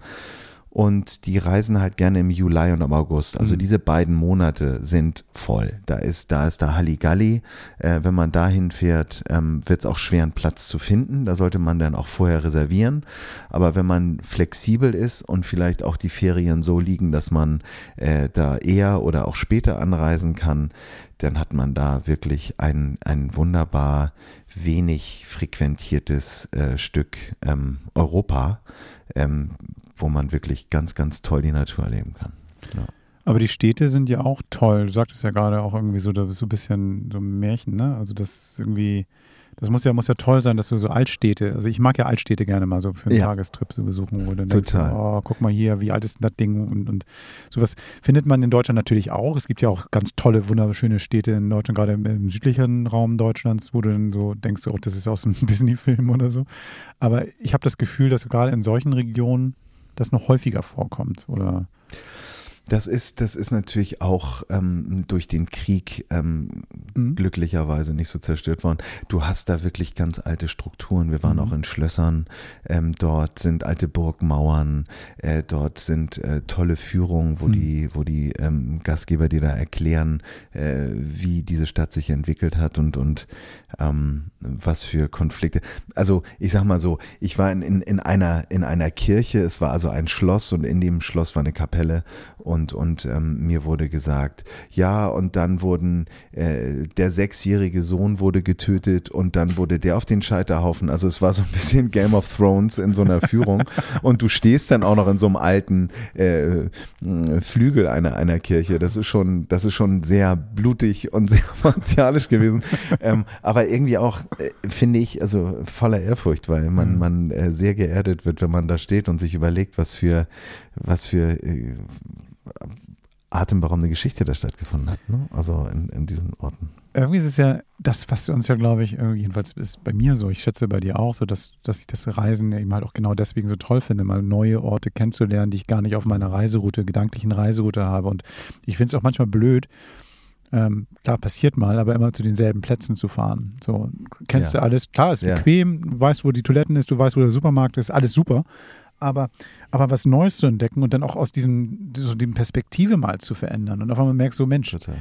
und die reisen halt gerne im Juli und im August. Also mhm. diese beiden Monate sind voll. Da ist, da ist da Halligalli. Äh, wenn man dahin fährt, ähm, wird es auch schwer, einen Platz zu finden. Da sollte man dann auch vorher reservieren. Aber wenn man flexibel ist und vielleicht auch die Ferien so liegen, dass man äh, da eher oder auch später anreisen kann, dann hat man da wirklich ein, ein wunderbar wenig frequentiertes äh, Stück ähm, Europa. Ähm, wo man wirklich ganz, ganz toll die Natur erleben kann. Ja. Aber die Städte sind ja auch toll. Du sagtest ja gerade auch irgendwie so, da bist so ein bisschen so ein Märchen, ne? Also das ist irgendwie, das muss ja, muss ja toll sein, dass du so Altstädte, also ich mag ja Altstädte gerne mal so für einen ja. Tagestrip zu besuchen, wo du dann denkst, oh, guck mal hier, wie alt ist denn das Ding und, und sowas findet man in Deutschland natürlich auch. Es gibt ja auch ganz tolle, wunderschöne Städte in Deutschland, gerade im, im südlichen Raum Deutschlands, wo du dann so denkst, oh, das ist aus einem <laughs> Disney-Film oder so. Aber ich habe das Gefühl, dass gerade in solchen Regionen das noch häufiger vorkommt? Oder? Das ist, das ist natürlich auch ähm, durch den Krieg ähm, mhm. glücklicherweise nicht so zerstört worden. Du hast da wirklich ganz alte Strukturen. Wir waren mhm. auch in Schlössern. Ähm, dort sind alte Burgmauern. Äh, dort sind äh, tolle Führungen, wo mhm. die, wo die ähm, Gastgeber dir da erklären, äh, wie diese Stadt sich entwickelt hat und und ähm, was für Konflikte. Also ich sag mal so, ich war in, in, in einer in einer Kirche. Es war also ein Schloss und in dem Schloss war eine Kapelle und und, und ähm, mir wurde gesagt, ja, und dann wurden, äh, der sechsjährige Sohn wurde getötet und dann wurde der auf den Scheiterhaufen. Also es war so ein bisschen Game of Thrones in so einer Führung <laughs> und du stehst dann auch noch in so einem alten äh, Flügel einer, einer Kirche. Das ist schon, das ist schon sehr blutig und sehr <laughs> martialisch gewesen. ähm, aber irgendwie auch, äh, finde ich, also voller Ehrfurcht, weil man, mhm. man äh, sehr geerdet wird, wenn man da steht und sich überlegt, was für, was für äh, atemberaubende Geschichte da stattgefunden hat, ne? also in, in diesen Orten. Irgendwie ist es ja das, was uns ja, glaube ich, jedenfalls ist bei mir so, ich schätze bei dir auch so, dass, dass ich das Reisen eben halt auch genau deswegen so toll finde, mal neue Orte kennenzulernen, die ich gar nicht auf meiner Reiseroute, gedanklichen Reiseroute habe. Und ich finde es auch manchmal blöd, ähm, klar, passiert mal, aber immer zu denselben Plätzen zu fahren. So, kennst ja. du alles? Klar, ist ja. bequem, du weißt, wo die Toiletten ist, du weißt, wo der Supermarkt ist, alles super. Aber, aber was Neues zu entdecken und dann auch aus diesem, so die Perspektive mal zu verändern. Und auf einmal merkst du, Mensch, Total.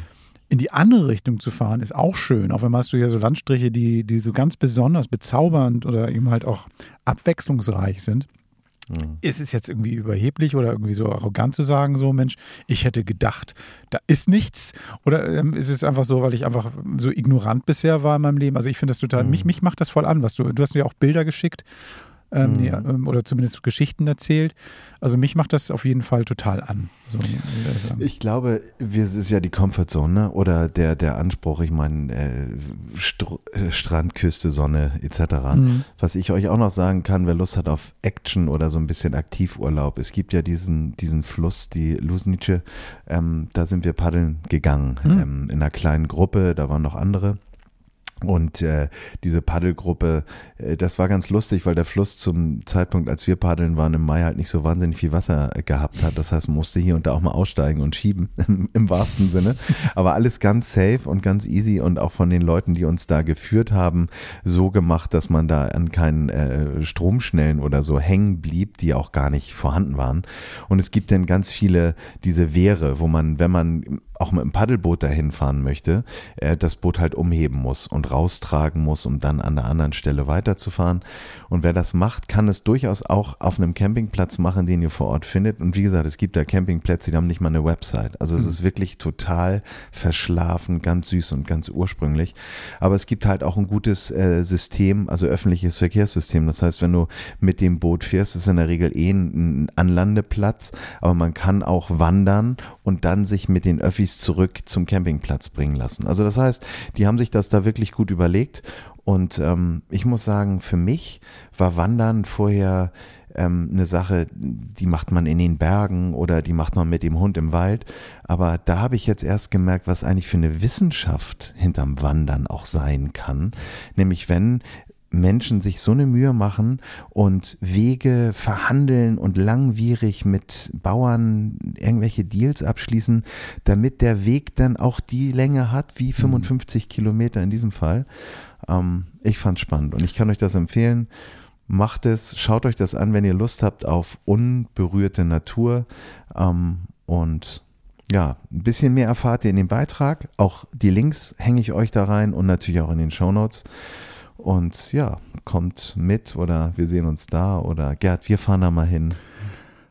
in die andere Richtung zu fahren, ist auch schön. Auf einmal hast du ja so Landstriche, die, die so ganz besonders bezaubernd oder eben halt auch abwechslungsreich sind. Mhm. Ist es jetzt irgendwie überheblich oder irgendwie so arrogant zu sagen, so Mensch, ich hätte gedacht, da ist nichts? Oder ähm, ist es einfach so, weil ich einfach so ignorant bisher war in meinem Leben? Also ich finde das total, mhm. mich, mich macht das voll an, was du, du hast mir auch Bilder geschickt ähm, mhm. nee, ähm, oder zumindest Geschichten erzählt. Also mich macht das auf jeden Fall total an. So, ich glaube, wir, es ist ja die Comfortzone ne? oder der, der Anspruch, ich meine, äh, äh, Strand, Küste, Sonne etc. Mhm. Was ich euch auch noch sagen kann, wer Lust hat auf Action oder so ein bisschen Aktivurlaub, es gibt ja diesen, diesen Fluss, die Lusnice, ähm, da sind wir paddeln gegangen mhm. ähm, in einer kleinen Gruppe, da waren noch andere. Und äh, diese Paddelgruppe, äh, das war ganz lustig, weil der Fluss zum Zeitpunkt, als wir paddeln waren, im Mai halt nicht so wahnsinnig viel Wasser gehabt hat. Das heißt, musste hier und da auch mal aussteigen und schieben, <laughs> im, im wahrsten Sinne. Aber alles ganz safe und ganz easy und auch von den Leuten, die uns da geführt haben, so gemacht, dass man da an keinen äh, Stromschnellen oder so hängen blieb, die auch gar nicht vorhanden waren. Und es gibt dann ganz viele diese Wehre, wo man, wenn man auch mit dem Paddelboot dahin fahren möchte, äh, das Boot halt umheben muss und raustragen muss, um dann an der anderen Stelle weiterzufahren. Und wer das macht, kann es durchaus auch auf einem Campingplatz machen, den ihr vor Ort findet. Und wie gesagt, es gibt da Campingplätze, die haben nicht mal eine Website. Also es mhm. ist wirklich total verschlafen, ganz süß und ganz ursprünglich. Aber es gibt halt auch ein gutes äh, System, also öffentliches Verkehrssystem. Das heißt, wenn du mit dem Boot fährst, ist in der Regel eh ein Anlandeplatz, aber man kann auch wandern und dann sich mit den Öffis zurück zum Campingplatz bringen lassen. Also das heißt, die haben sich das da wirklich gut überlegt und ähm, ich muss sagen, für mich war Wandern vorher ähm, eine Sache, die macht man in den Bergen oder die macht man mit dem Hund im Wald. Aber da habe ich jetzt erst gemerkt, was eigentlich für eine Wissenschaft hinterm Wandern auch sein kann. Nämlich wenn Menschen sich so eine Mühe machen und Wege verhandeln und langwierig mit Bauern irgendwelche Deals abschließen, damit der Weg dann auch die Länge hat wie 55 mhm. Kilometer in diesem Fall. Ähm, ich fand es spannend und ich kann euch das empfehlen. Macht es, schaut euch das an, wenn ihr Lust habt auf unberührte Natur. Ähm, und ja, ein bisschen mehr erfahrt ihr in dem Beitrag. Auch die Links hänge ich euch da rein und natürlich auch in den Show Notes. Und ja, kommt mit oder wir sehen uns da oder Gerd, wir fahren da mal hin.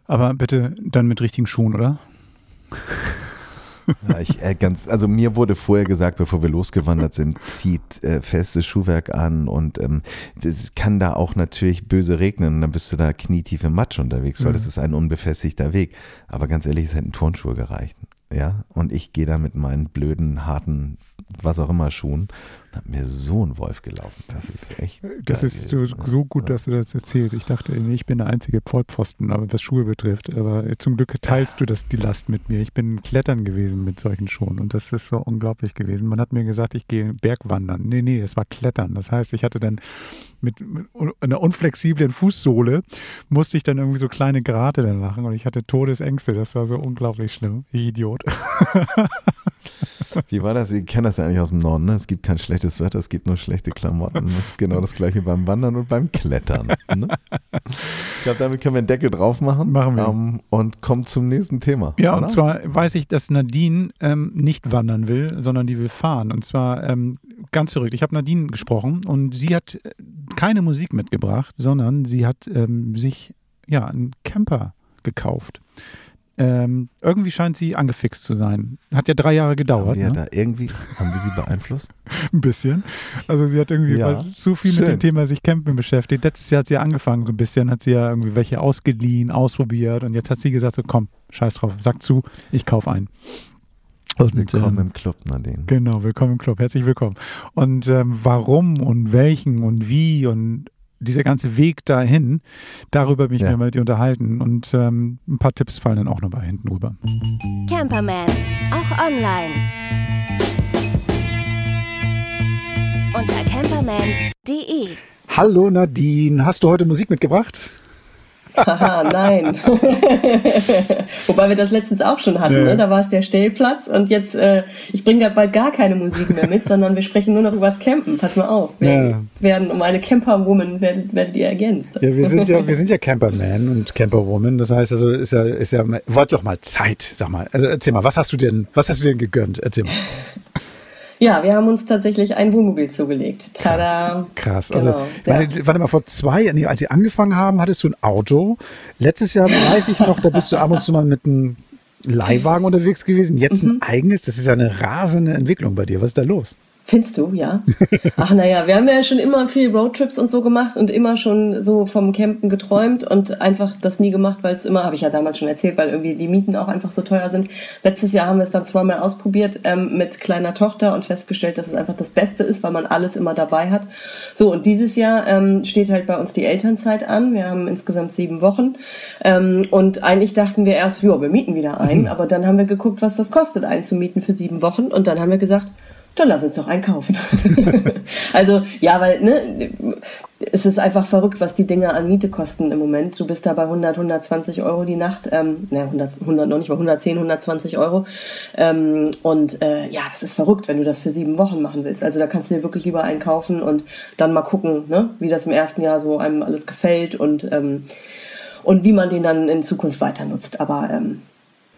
Aber bitte dann mit richtigen Schuhen, oder? <laughs> Ja, ich, äh, ganz, also mir wurde vorher gesagt, bevor wir losgewandert sind, zieht äh, festes Schuhwerk an und ähm, das kann da auch natürlich böse regnen und dann bist du da knietief im Matsch unterwegs, weil mhm. das ist ein unbefestigter Weg. Aber ganz ehrlich, es hätten Turnschuhe gereicht. Ja, und ich gehe da mit meinen blöden, harten, was auch immer Schuhen hat mir so ein Wolf gelaufen. Das ist echt. Das ist so, so, gut, dass du das erzählst. Ich dachte, ich bin der einzige Vollpfosten, aber was Schuhe betrifft. Aber zum Glück teilst du das die Last mit mir. Ich bin Klettern gewesen mit solchen Schuhen und das ist so unglaublich gewesen. Man hat mir gesagt, ich gehe Bergwandern. Nee, nee, es war Klettern. Das heißt, ich hatte dann mit, mit einer unflexiblen Fußsohle musste ich dann irgendwie so kleine Grate dann machen und ich hatte Todesängste. Das war so unglaublich schlimm. Ich Idiot. <laughs> Wie war das? Wir kennen das ja eigentlich aus dem Norden. Ne? Es gibt kein schlechtes Wetter, es gibt nur schlechte Klamotten. <laughs> Das ist genau das gleiche beim Wandern und beim Klettern. Ne? Ich glaube, damit können wir einen Deckel drauf machen. Machen wir. Ähm, und kommen zum nächsten Thema. Ja, oder? und zwar weiß ich, dass Nadine ähm, nicht wandern will, sondern die will fahren. Und zwar ähm, ganz verrückt. Ich habe Nadine gesprochen und sie hat äh, keine Musik mitgebracht, sondern sie hat ähm, sich ja einen Camper gekauft Ähm, irgendwie scheint sie angefixt zu sein. Hat ja drei Jahre gedauert. Haben wir ne? da irgendwie, haben wir sie beeinflusst? <laughs> Ein bisschen. Also sie hat irgendwie Ja, zu viel mit schön. dem Thema sich campen beschäftigt. Letztes Jahr hat sie ja angefangen so ein bisschen, hat sie ja irgendwie welche ausgeliehen, ausprobiert und jetzt hat sie gesagt so komm, scheiß drauf, sag zu, ich kauf einen. Und, Willkommen ähm, im Club, Nadine. Genau, willkommen im Club, herzlich willkommen. Und ähm, warum und welchen und wie und dieser ganze Weg dahin, darüber bin ich Ja. mir mit dir unterhalten und ähm, ein paar Tipps fallen dann auch noch bei hinten rüber. Camperman, auch online. Unter camperman.de. Hallo Nadine, hast du heute Musik mitgebracht? Haha, nein. <laughs> Wobei wir das letztens auch schon hatten, Ja. ne? da war es der Stellplatz und jetzt, äh, ich bringe da bald gar keine Musik mehr mit, sondern wir sprechen nur noch übers Campen. Pass mal auf. Wir Ja. werden um eine Camperwoman werdet, werdet ihr ergänzt. Ja, wir sind ja, wir sind ja Camperman und Camperwoman. Das heißt also, ist ja, ist ja, wollt doch mal Zeit, sag mal. Also erzähl mal, was hast du denn, was hast du denn gegönnt? Erzähl mal. Ja, wir haben uns tatsächlich ein Wohnmobil zugelegt. Tada. Krass. Also, Genau, ich meine, warte mal, vor zwei, nee, als sie angefangen haben, hattest du ein Auto. Letztes Jahr weiß ich noch, da bist du ab und zu mal mit einem Leihwagen unterwegs gewesen. Jetzt Mhm. ein eigenes. Das ist ja eine rasende Entwicklung bei dir. Was ist da los? Findest du, ja? <laughs> Ach naja, wir haben ja schon immer viel Roadtrips und so gemacht und immer schon so vom Campen geträumt und einfach das nie gemacht, weil es immer, habe ich ja damals schon erzählt, weil irgendwie die Mieten auch einfach so teuer sind. Letztes Jahr haben wir es dann zweimal ausprobiert ähm, mit kleiner Tochter und festgestellt, dass es einfach das Beste ist, weil man alles immer dabei hat. So, und dieses Jahr ähm, steht halt bei uns die Elternzeit an. Wir haben insgesamt sieben Wochen. Ähm, und eigentlich dachten wir erst, ja, wir mieten wieder ein, aber dann haben wir geguckt, was das kostet, einzumieten für sieben Wochen. Und dann haben wir gesagt, dann lass uns doch einkaufen. <laughs> also ja, weil ne, es ist einfach verrückt, was die Dinge an Miete kosten im Moment. Du bist da bei 100, 120 Euro die Nacht, ähm, ne, 100, 100 noch nicht mal 110, 120 Euro. Ähm, und äh, ja, das ist verrückt, wenn du das für sieben Wochen machen willst. Also da kannst du dir wirklich lieber einkaufen und dann mal gucken, ne, wie das im ersten Jahr so einem alles gefällt und ähm, und wie man den dann in Zukunft weiter nutzt. Aber ähm,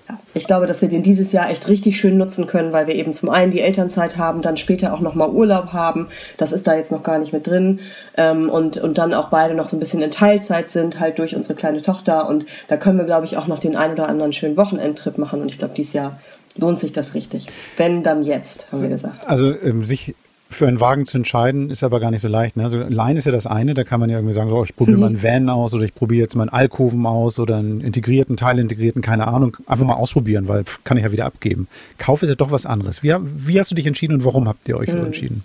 ja, ich glaube, dass wir den dieses Jahr echt richtig schön nutzen können, weil wir eben zum einen die Elternzeit haben, dann später auch nochmal Urlaub haben. Das ist da jetzt noch gar nicht mit drin. Ähm, und, und dann auch beide noch so ein bisschen in Teilzeit sind, halt durch unsere kleine Tochter. Und da können wir, glaube ich, auch noch den ein oder anderen schönen Wochenendtrip machen. Und ich glaube, dieses Jahr lohnt sich das richtig. Wenn, dann jetzt, haben wir gesagt. Also ähm, sich für einen Wagen zu entscheiden, ist aber gar nicht so leicht. Ne? Also Line ist ja das eine, da kann man ja irgendwie sagen, so, ich probiere mal einen Van aus oder ich probiere jetzt mal einen Alkoven aus oder einen integrierten, teilintegrierten, keine Ahnung. Einfach mal ausprobieren, weil kann ich ja wieder abgeben. Kauf ist ja doch was anderes. Wie, wie hast du dich entschieden und warum habt ihr euch so entschieden?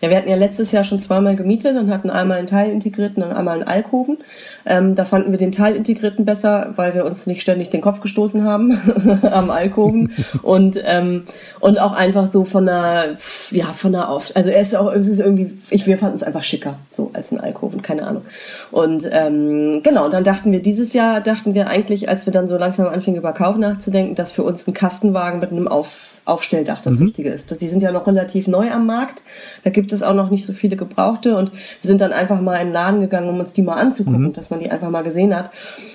Ja, wir hatten ja letztes Jahr schon zweimal gemietet und hatten einmal einen teilintegrierten und einmal einen Alkoven. Ähm, da fanden wir den teilintegrierten besser, weil wir uns nicht ständig den Kopf gestoßen haben <laughs> am Alkoven und ähm, und auch einfach so von der ja von der auf also er ist auch es ist irgendwie ich wir fanden es einfach schicker so als ein Alkoven keine Ahnung und ähm, genau und dann dachten wir dieses Jahr dachten wir eigentlich als wir dann so langsam anfingen über Kauf nachzudenken dass für uns ein Kastenwagen mit einem auf Aufstelldach das Richtige ist. Die sind ja noch relativ neu am Markt. Da gibt es auch noch nicht so viele Gebrauchte und wir sind dann einfach mal in den Laden gegangen, um uns die mal anzugucken, dass man die einfach mal gesehen hat.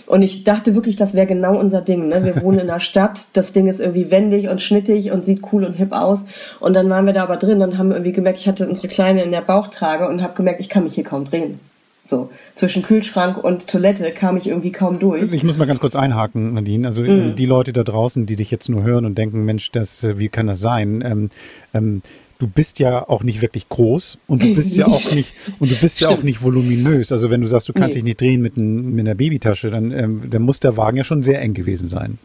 Und ich dachte wirklich, das wäre genau unser Ding. Ne? Wir wohnen in einer Stadt, das Ding ist irgendwie wendig und schnittig und sieht cool und hip aus. Und dann waren wir da aber drin und haben irgendwie gemerkt, ich hatte unsere Kleine in der Bauchtrage und habe gemerkt, ich kann mich hier kaum drehen. So, zwischen Kühlschrank und Toilette kam ich irgendwie kaum durch. Ich muss mal ganz kurz einhaken, Nadine. Also äh, die Leute da draußen, die dich jetzt nur hören und denken, Mensch, das, äh, wie kann das sein? Ähm, ähm, du bist ja auch nicht wirklich groß und du bist ja <laughs> auch nicht und du bist ja auch nicht voluminös. Also wenn du sagst, du kannst Nee. dich nicht drehen mit, ein, mit einer Babytasche, dann, ähm, dann muss der Wagen ja schon sehr eng gewesen sein.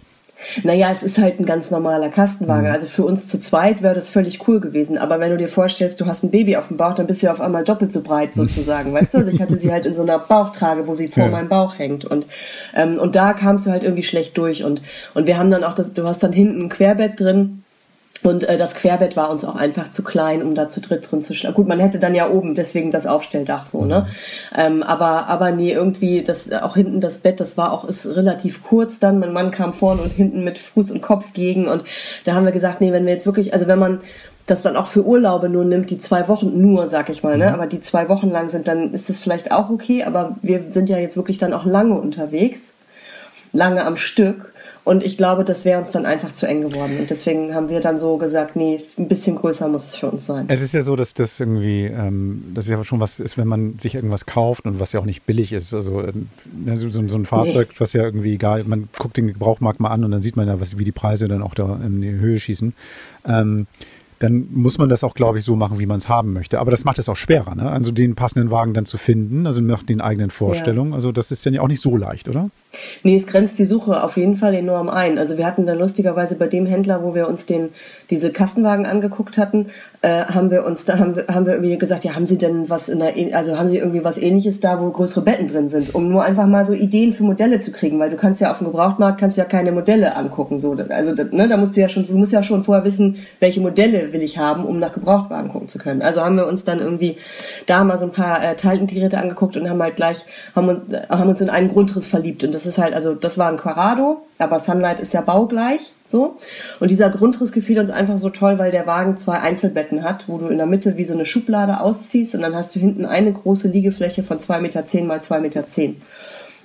Naja, es ist halt ein ganz normaler Kastenwagen. Also für uns zu zweit wäre das völlig cool gewesen. Aber wenn du dir vorstellst, du hast ein Baby auf dem Bauch, dann bist du ja auf einmal doppelt so breit sozusagen. Weißt du, also ich hatte sie halt in so einer Bauchtrage, wo sie vor Ja. meinem Bauch hängt. Und, ähm, und da kamst du halt irgendwie schlecht durch. Und, und wir haben dann auch das, du hast dann hinten ein Querbett drin. Und äh, das Querbett war uns auch einfach zu klein, um da zu dritt drin zu schlafen. Gut, man hätte dann ja oben deswegen das Aufstelldach so, ne? Ähm, aber aber nee, irgendwie das auch hinten das Bett, das war auch ist relativ kurz dann. Mein Mann kam vorne und hinten mit Fuß und Kopf gegen und da haben wir gesagt, nee, wenn wir jetzt wirklich, also wenn man das dann auch für Urlaube nur nimmt, die zwei Wochen nur, sag ich mal, ne? Aber die zwei Wochen lang sind, dann ist das vielleicht auch okay. Aber wir sind ja jetzt wirklich dann auch lange unterwegs. lange am Stück. Und ich glaube, das wäre uns dann einfach zu eng geworden. Und deswegen haben wir dann so gesagt, nee, ein bisschen größer muss es für uns sein. Es ist ja so, dass das irgendwie, ähm, das ist ja schon was ist, wenn man sich irgendwas kauft und was ja auch nicht billig ist. Also ähm, so, so, ein Fahrzeug, nee. was ja irgendwie egal, man guckt den Gebrauchmarkt mal an und dann sieht man ja, was, wie die Preise dann auch da in die Höhe schießen. Ähm, dann muss man das auch, glaube ich, so machen, wie man es haben möchte. Aber das macht es auch schwerer, ne? Also den passenden Wagen dann zu finden, also nach den eigenen Vorstellungen. Ja. Also das ist dann ja auch nicht so leicht, oder? Nee, es grenzt die Suche auf jeden Fall enorm ein. Also wir hatten dann lustigerweise bei dem Händler, wo wir uns den, diese Kastenwagen angeguckt hatten, äh, haben wir uns, da haben wir, haben wir irgendwie gesagt, ja, haben Sie denn was in der, also haben Sie irgendwie was ähnliches da, wo größere Betten drin sind, um nur einfach mal so Ideen für Modelle zu kriegen, weil du kannst ja auf dem Gebrauchtmarkt kannst ja keine Modelle angucken, so, also, ne, da musst du ja schon, du musst ja schon vorher wissen, welche Modelle will ich haben, um nach Gebrauchtwagen gucken zu können. Also haben wir uns dann irgendwie da mal so ein paar äh, Teilgeräte angeguckt und haben halt gleich, haben uns, haben uns in einen Grundriss verliebt und das ist halt, also das war ein Quarado, aber Sunlight ist ja baugleich, so. Und dieser Grundriss gefiel uns einfach so toll, weil der Wagen zwei Einzelbetten hat, wo du in der Mitte wie so eine Schublade ausziehst und dann hast du hinten eine große Liegefläche von zwei Meter zehn mal zwei Meter.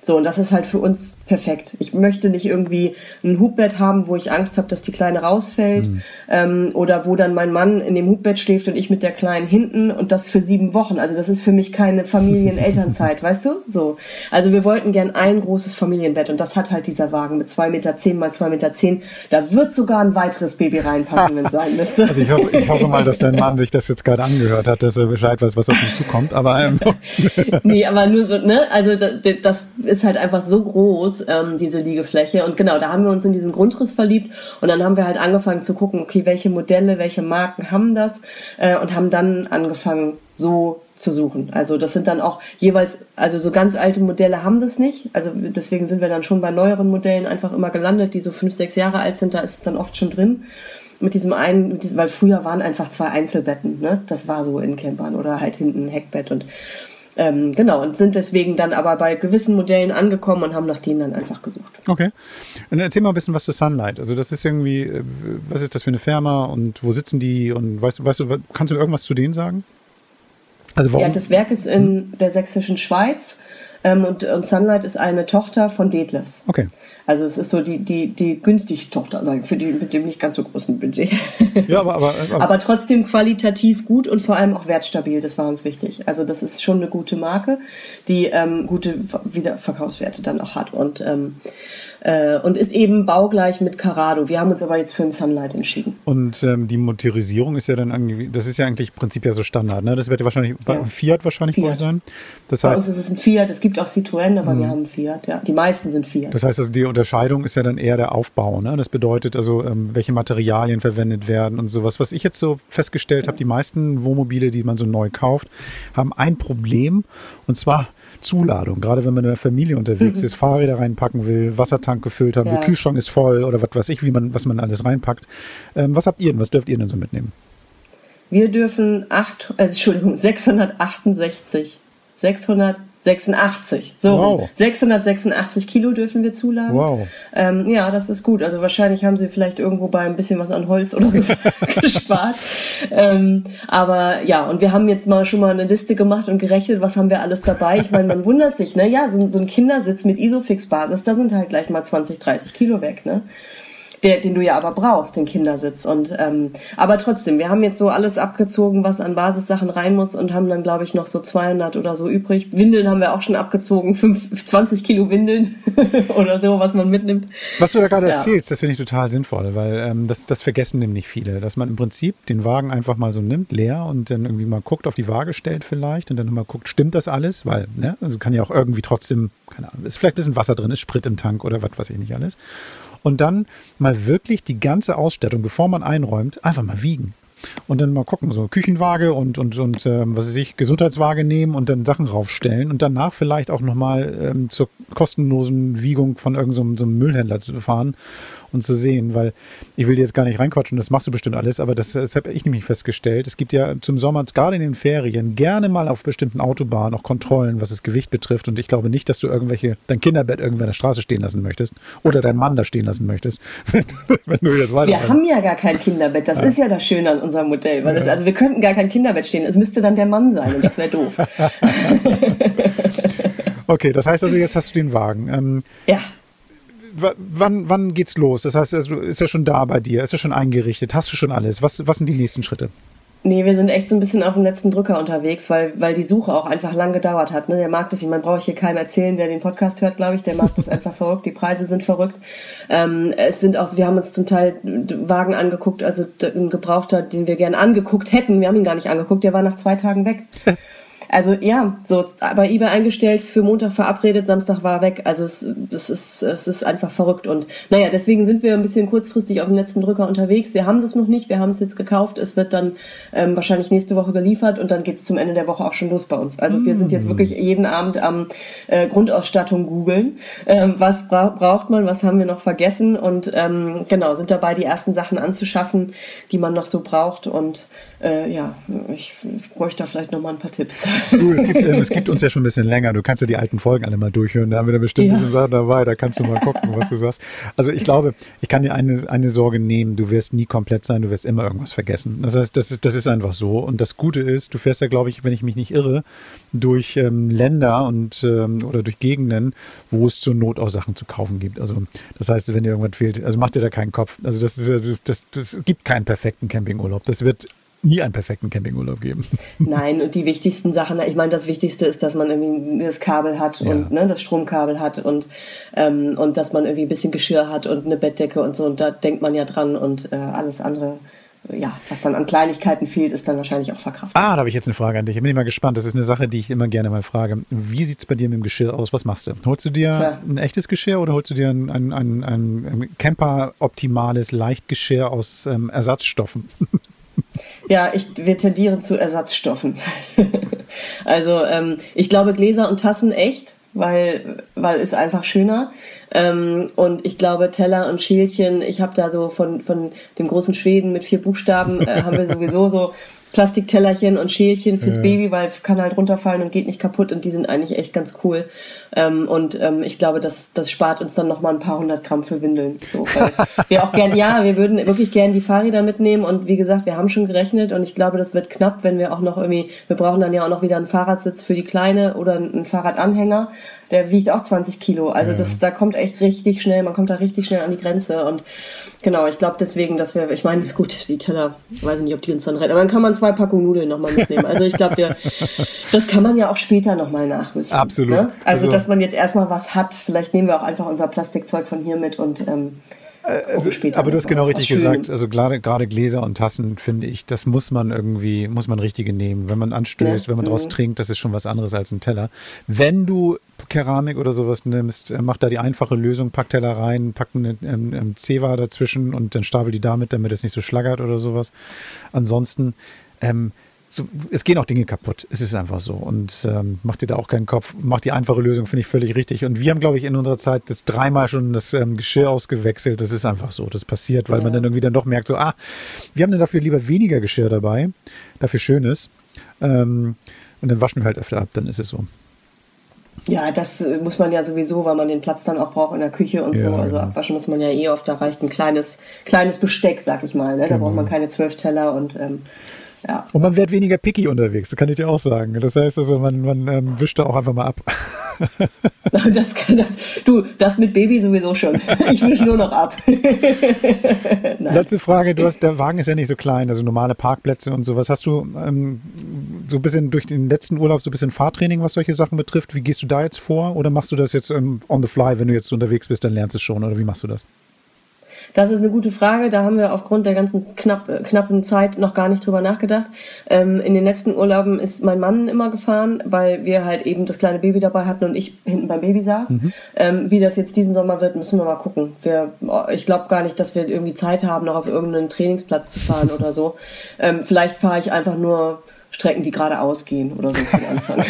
So, und das ist halt für uns perfekt. Ich möchte nicht irgendwie ein Hubbett haben, wo ich Angst habe, dass die Kleine rausfällt. Mhm. Ähm, oder wo dann mein Mann in dem Hubbett schläft und ich mit der Kleinen hinten und das für sieben Wochen. Also das ist für mich keine Familienelternzeit, <laughs> weißt du? So. Also wir wollten gern ein großes Familienbett und das hat halt dieser Wagen mit zwei Meter zehn mal zwei Meter. zehn. Da wird sogar ein weiteres Baby reinpassen, wenn es sein müsste. Also ich hoffe, ich hoffe mal, dass dein Mann sich das jetzt gerade angehört hat, dass er Bescheid weiß, was auf ihn zukommt. Aber ähm. <laughs> nee, aber nur so, ne? Also das ist ist halt einfach so groß, ähm, diese Liegefläche. Und genau, da haben wir uns in diesen Grundriss verliebt und dann haben wir halt angefangen zu gucken, okay, welche Modelle, welche Marken haben das äh, und haben dann angefangen, so zu suchen. Also das sind dann auch jeweils, also so ganz alte Modelle haben das nicht. Also deswegen sind wir dann schon bei neueren Modellen einfach immer gelandet, die so fünf, sechs Jahre alt sind, da ist es dann oft schon drin. Mit diesem einen, mit diesem, weil früher waren einfach zwei Einzelbetten, ne? Das war so in Campern oder halt hinten ein Heckbett und ähm, genau, und sind deswegen dann aber bei gewissen Modellen angekommen und haben nach denen dann einfach gesucht. Okay. Und erzähl mal ein bisschen was zu Sunlight. Also das ist irgendwie, äh, was ist das für eine Firma und wo sitzen die und weißt du, weißt du, kannst du irgendwas zu denen sagen? Also warum? Ja, das Werk ist in der sächsischen Schweiz ähm, und, und Sunlight ist eine Tochter von Detlefs. Okay. Also es ist so die, die, die günstige Tochter, sage ich, für die mit dem nicht ganz so großen Budget. Ja, aber, aber, <laughs> aber, aber trotzdem qualitativ gut und vor allem auch wertstabil, das war uns wichtig. Also das ist schon eine gute Marke, die ähm, gute Wiederverkaufswerte dann auch hat. Und ähm, äh, und ist eben baugleich mit Carado. Wir haben uns aber jetzt für ein Sunlight entschieden. Und ähm, die Motorisierung ist ja dann das ist ja eigentlich im Prinzip ja so Standard, ne? Das wird ja wahrscheinlich ja. Fiat wahrscheinlich Fiat. sein. Das heißt, Bei uns ist es ein Fiat, es gibt auch Citroën, aber mh. wir haben ein Fiat, ja. Die meisten sind Fiat. Das heißt also, die Unterscheidung ist ja dann eher der Aufbau, ne? Das bedeutet also, ähm, welche Materialien verwendet werden und sowas. Was ich jetzt so festgestellt habe, die meisten Wohnmobile, die man so neu kauft, haben ein Problem und zwar Zuladung. Gerade wenn man in der Familie unterwegs mhm. ist, Fahrräder reinpacken will, Wassertank gefüllt haben, ja. der Kühlschrank ist voll oder was weiß ich, wie man, was man alles reinpackt. Ähm, was habt ihr denn? Was dürft ihr denn so mitnehmen? Wir dürfen acht, also Entschuldigung, 668. 600 86. So, wow. 686 Kilo dürfen wir zuladen. Wow. Ähm, ja, das ist gut. Also wahrscheinlich haben sie vielleicht irgendwo bei ein bisschen was an Holz oder so <laughs> gespart. Ähm, aber ja, und wir haben jetzt mal schon mal eine Liste gemacht und gerechnet, was haben wir alles dabei. Ich meine, man wundert sich, ne? Ja, so, so ein Kindersitz mit Isofix-Basis, da sind halt gleich mal 20, 30 Kilo weg, ne? Der, den du ja aber brauchst, den Kindersitz. Und ähm, aber trotzdem, wir haben jetzt so alles abgezogen, was an Basissachen rein muss und haben dann, glaube ich, noch so 200 oder so übrig. Windeln haben wir auch schon abgezogen, 5, 20 Kilo Windeln <laughs> oder so, was man mitnimmt. Was du da gerade ja. erzählst, das finde ich total sinnvoll, weil ähm, das, das vergessen nämlich viele, dass man im Prinzip den Wagen einfach mal so nimmt, leer und dann irgendwie mal guckt, auf die Waage stellt vielleicht und dann mal guckt, stimmt das alles? Weil, ne, also kann ja auch irgendwie trotzdem, keine Ahnung, ist vielleicht ein bisschen Wasser drin, ist Sprit im Tank oder was weiß ich nicht alles und dann mal wirklich die ganze Ausstattung, bevor man einräumt, einfach mal wiegen. Und dann mal gucken, so Küchenwaage und, und, und ähm, was weiß ich, Gesundheitswaage nehmen und dann Sachen raufstellen und danach vielleicht auch nochmal ähm, zur kostenlosen Wiegung von irgendeinem so, so Müllhändler zu fahren und zu sehen, weil ich will dir jetzt gar nicht reinquatschen, das machst du bestimmt alles, aber das, das habe ich nämlich festgestellt. Es gibt ja zum Sommer, gerade in den Ferien, gerne mal auf bestimmten Autobahnen auch Kontrollen, was das Gewicht betrifft. Und ich glaube nicht, dass du irgendwelche, dein Kinderbett irgendwo in der Straße stehen lassen möchtest oder deinen Mann da stehen lassen möchtest, <laughs> wenn, wenn du jetzt weiter. Wir haben ja gar kein Kinderbett, das ja. ist ja das Schöne an unserem Modell, weil ja. das, also wir könnten gar kein Kinderbett stehen, es müsste dann der Mann sein und das wäre doof. <laughs> okay, das heißt also, jetzt hast du den Wagen. Ähm, ja wann, wann geht's los? Das heißt, also, ist er schon da bei dir? Ist er schon eingerichtet? Hast du schon alles? Was, was sind die nächsten Schritte? Nee, wir sind echt so ein bisschen auf dem letzten Drücker unterwegs, weil, weil die Suche auch einfach lang gedauert hat. Ne? Der Markt ist, ich meine, brauche ich hier keinem erzählen, der den Podcast hört, glaube ich. Der Markt ist einfach <laughs> verrückt, die Preise sind verrückt. Ähm, es sind auch, wir haben uns zum Teil Wagen angeguckt, also ein Gebrauchter, den wir gerne angeguckt hätten. Wir haben ihn gar nicht angeguckt, der war nach zwei Tagen weg. <laughs> Also ja, so bei eBay eingestellt, für Montag verabredet, Samstag war weg. Also es, es, ist, es ist einfach verrückt. Und naja, deswegen sind wir ein bisschen kurzfristig auf dem letzten Drücker unterwegs. Wir haben das noch nicht, wir haben es jetzt gekauft. Es wird dann ähm, wahrscheinlich nächste Woche geliefert und dann geht es zum Ende der Woche auch schon los bei uns. Also wir sind jetzt mm. wirklich jeden Abend am äh, Grundausstattung googeln. Ähm, was bra braucht man, was haben wir noch vergessen? Und ähm, genau, sind dabei, die ersten Sachen anzuschaffen, die man noch so braucht. Und äh, ja, ich, ich bräuchte da vielleicht noch mal ein paar Tipps. Du, es gibt, es gibt uns ja schon ein bisschen länger. Du kannst ja die alten Folgen alle mal durchhören. Da haben wir da bestimmt ja. ein bisschen Sachen dabei. Da kannst du mal gucken, was du sagst. Also ich glaube, ich kann dir eine, eine Sorge nehmen. Du wirst nie komplett sein. Du wirst immer irgendwas vergessen. Das heißt, das ist, das ist einfach so. Und das Gute ist, du fährst ja, glaube ich, wenn ich mich nicht irre, durch ähm, Länder und ähm, oder durch Gegenden, wo es zur Not auch Sachen zu kaufen gibt. Also das heißt, wenn dir irgendwas fehlt, also mach dir da keinen Kopf. Also das ist das, das gibt keinen perfekten Campingurlaub. Das wird nie einen perfekten Campingurlaub geben. <laughs> Nein, und die wichtigsten Sachen, ich meine, das Wichtigste ist, dass man irgendwie das Kabel hat ja. und ne, das Stromkabel hat und, ähm, und dass man irgendwie ein bisschen Geschirr hat und eine Bettdecke und so. Und da denkt man ja dran und äh, alles andere ja, was dann an Kleinigkeiten fehlt, ist dann wahrscheinlich auch verkraftet. Ah, da habe ich jetzt eine Frage an dich. Ich bin immer gespannt. Das ist eine Sache, die ich immer gerne mal frage. Wie sieht es bei dir mit dem Geschirr aus? Was machst du? Holst du dir Tja. ein echtes Geschirr oder holst du dir ein, ein, ein, ein Camper-optimales Leichtgeschirr aus ähm, Ersatzstoffen? <laughs> Ja, ich, wir tendieren zu Ersatzstoffen. <laughs> also ähm, ich glaube Gläser und Tassen echt, weil, weil ist einfach schöner. Ähm, und ich glaube Teller und Schälchen, ich habe da so von, von dem großen Schweden mit vier Buchstaben, äh, haben wir sowieso so Plastiktellerchen und Schälchen fürs ja. Baby, weil kann halt runterfallen und geht nicht kaputt und die sind eigentlich echt ganz cool. Ähm, und ähm, ich glaube, das, das spart uns dann nochmal ein paar hundert Gramm für Windeln. So, wir auch gern, ja, wir würden wirklich gern die Fahrräder mitnehmen und wie gesagt, wir haben schon gerechnet und ich glaube, das wird knapp, wenn wir auch noch irgendwie, wir brauchen dann ja auch noch wieder einen Fahrradsitz für die Kleine oder einen Fahrradanhänger. Der wiegt auch 20 Kilo. Also das, da kommt echt richtig schnell, man kommt da richtig schnell an die Grenze und Genau, ich glaube deswegen, dass wir, ich meine, gut, die Teller, weiß nicht, ob die uns dann retten, aber dann kann man zwei Packungen Nudeln nochmal mitnehmen. Also ich glaube, wir, das kann man ja auch später nochmal nachrüsten. Absolut. Ne? Also, also, dass man jetzt erstmal was hat, vielleicht nehmen wir auch einfach unser Plastikzeug von hier mit und ähm, äh, also, aber du hast genau richtig gesagt. Also gerade, gerade Gläser und Tassen finde ich, das muss man irgendwie, muss man richtige nehmen. Wenn man anstößt, ja. wenn man mhm. draus trinkt, das ist schon was anderes als ein Teller. Wenn du Keramik oder sowas nimmst, äh, mach da die einfache Lösung, pack Teller rein, pack eine ähm, ähm, Zewa dazwischen und dann stapel die damit, damit es nicht so schlaggert oder sowas. Ansonsten ähm, so, es gehen auch Dinge kaputt. Es ist einfach so. Und ähm, macht dir da auch keinen Kopf. Macht die einfache Lösung, finde ich völlig richtig. Und wir haben, glaube ich, in unserer Zeit das dreimal schon das ähm, Geschirr ausgewechselt. Das ist einfach so. Das passiert, weil ja. man dann irgendwie dann doch merkt, so, ah, wir haben dann dafür lieber weniger Geschirr dabei, dafür Schönes. Ähm, und dann waschen wir halt öfter ab, dann ist es so. Ja, das äh, muss man ja sowieso, weil man den Platz dann auch braucht in der Küche und ja, so. Also genau. abwaschen muss man ja eh oft. Da reicht ein kleines, kleines Besteck, sag ich mal. Ne? Da genau. braucht man keine zwölf Teller und ähm, ja. Und man wird weniger picky unterwegs, das kann ich dir auch sagen. Das heißt also, man, man ähm, wischt da auch einfach mal ab. <laughs> das kann das. Du, das mit Baby sowieso schon. <laughs> Ich wische nur noch ab. <laughs> Letzte Frage, du hast, der Wagen ist ja nicht so klein, also normale Parkplätze und sowas. Hast du ähm, so ein bisschen durch den letzten Urlaub so ein bisschen Fahrtraining, was solche Sachen betrifft? Wie gehst du da jetzt vor? Oder machst du das jetzt ähm, on the fly, wenn du jetzt unterwegs bist, dann lernst du es schon? Oder wie machst du das? Das ist eine gute Frage. Da haben wir aufgrund der ganzen knapp, knappen Zeit noch gar nicht drüber nachgedacht. Ähm, in den letzten Urlauben ist mein Mann immer gefahren, weil wir halt eben das kleine Baby dabei hatten und ich hinten beim Baby saß. Mhm. Ähm, wie das jetzt diesen Sommer wird, müssen wir mal gucken. Wir, ich glaube gar nicht, dass wir irgendwie Zeit haben, noch auf irgendeinen Trainingsplatz zu fahren oder so. Ähm, vielleicht fahre ich einfach nur Strecken, die gerade ausgehen oder so zum Anfang. <laughs>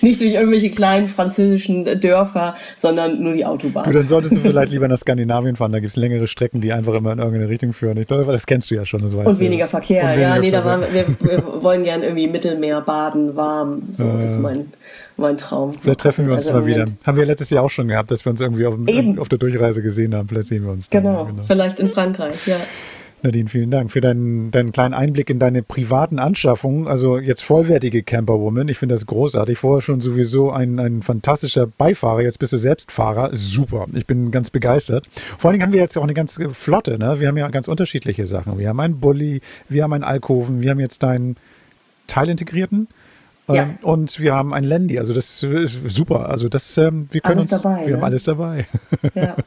Nicht durch irgendwelche kleinen französischen Dörfer, sondern nur die Autobahn. Du, dann solltest du vielleicht lieber nach Skandinavien fahren. Da gibt es längere Strecken, die einfach immer in irgendeine Richtung führen. Ich glaube, das kennst du ja schon. Das weißt Und weniger. Verkehr. Und weniger ja, nee, Verkehr. da waren wir, wir, wollen gern irgendwie Mittelmeer baden, warm. So äh, ist mein, mein Traum. Vielleicht treffen wir uns also mal wieder. Haben wir letztes Jahr auch schon gehabt, dass wir uns irgendwie auf, auf der Durchreise gesehen haben. Vielleicht sehen wir uns. Dann. Genau, genau, vielleicht in Frankreich, ja. Nadine, vielen Dank für deinen, deinen kleinen Einblick in deine privaten Anschaffungen. Also jetzt vollwertige Camperwoman. Ich finde das großartig. Vorher schon sowieso ein, ein fantastischer Beifahrer. Jetzt bist du selbst Fahrer. Super. Ich bin ganz begeistert. Vor allen Dingen haben wir jetzt auch eine ganz Flotte. Ne? Wir haben ja ganz unterschiedliche Sachen. Wir haben einen Bulli, wir haben einen Alkoven, wir haben jetzt deinen teilintegrierten. Ja. Ähm, und wir haben ein Landy, also das ist super. Also das, ähm, wir können Alles uns, dabei, wir haben ne? alles dabei. Ja. <laughs>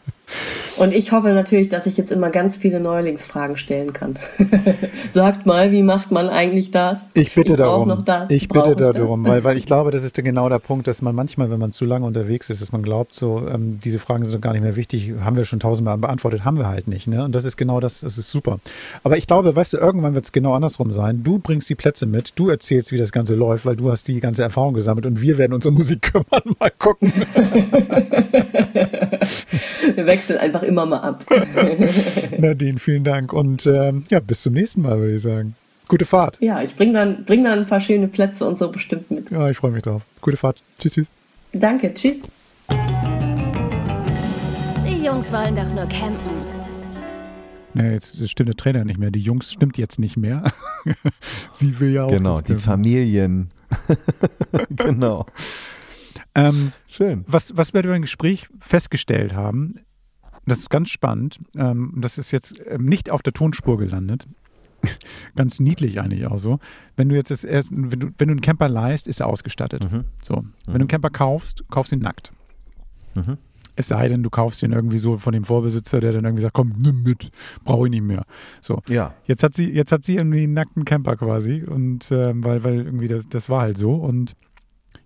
Und ich hoffe natürlich, dass ich jetzt immer ganz viele Neulingsfragen stellen kann. <laughs> Sagt mal, wie macht man eigentlich das? Ich bitte brauch darum. Das. Ich bitte darum, weil, weil ich glaube, das ist genau der Punkt, dass man manchmal, wenn man zu lange unterwegs ist, dass man glaubt, so ähm, diese Fragen sind doch gar nicht mehr wichtig, haben wir schon tausendmal beantwortet, haben wir halt nicht. Ne? Und das ist genau das, das ist super. Aber ich glaube, weißt du, irgendwann wird es genau andersrum sein. Du bringst die Plätze mit, du erzählst, wie das Ganze läuft, weil du hast die ganze Erfahrung gesammelt und wir werden uns um Musik kümmern. <laughs> Mal gucken. <laughs> <laughs> Wir wechseln einfach immer mal ab. <laughs> Nadine, vielen Dank und ähm, ja, bis zum nächsten Mal, würde ich sagen. Gute Fahrt. Ja, ich bring dann, bring dann ein paar schöne Plätze und so bestimmt mit. Ja, ich freue mich drauf. Gute Fahrt. Tschüss, tschüss. Danke, tschüss. Die Jungs wollen doch nur campen. Nee, jetzt stimmt der Trainer nicht mehr. Die Jungs stimmt jetzt nicht mehr. <laughs> Sie will ja auch. Genau, die. Familien. genau. Ähm, Schön. was, was wir beim Gespräch festgestellt haben, das ist ganz spannend. Ähm, das ist jetzt ähm, nicht auf der Tonspur gelandet. <laughs> ganz niedlich eigentlich auch so. Wenn du jetzt das erst, wenn du, wenn du einen Camper leihst, ist er ausgestattet. Mhm. So. Wenn du einen Camper kaufst, kaufst du ihn nackt. Mhm. Es sei denn, du kaufst ihn irgendwie so von dem Vorbesitzer, der dann irgendwie sagt, komm, nimm mit, brauche ich nicht mehr. So. Ja. Jetzt hat sie, jetzt hat sie irgendwie einen nackten Camper quasi und ähm, weil, weil irgendwie das, das war halt so und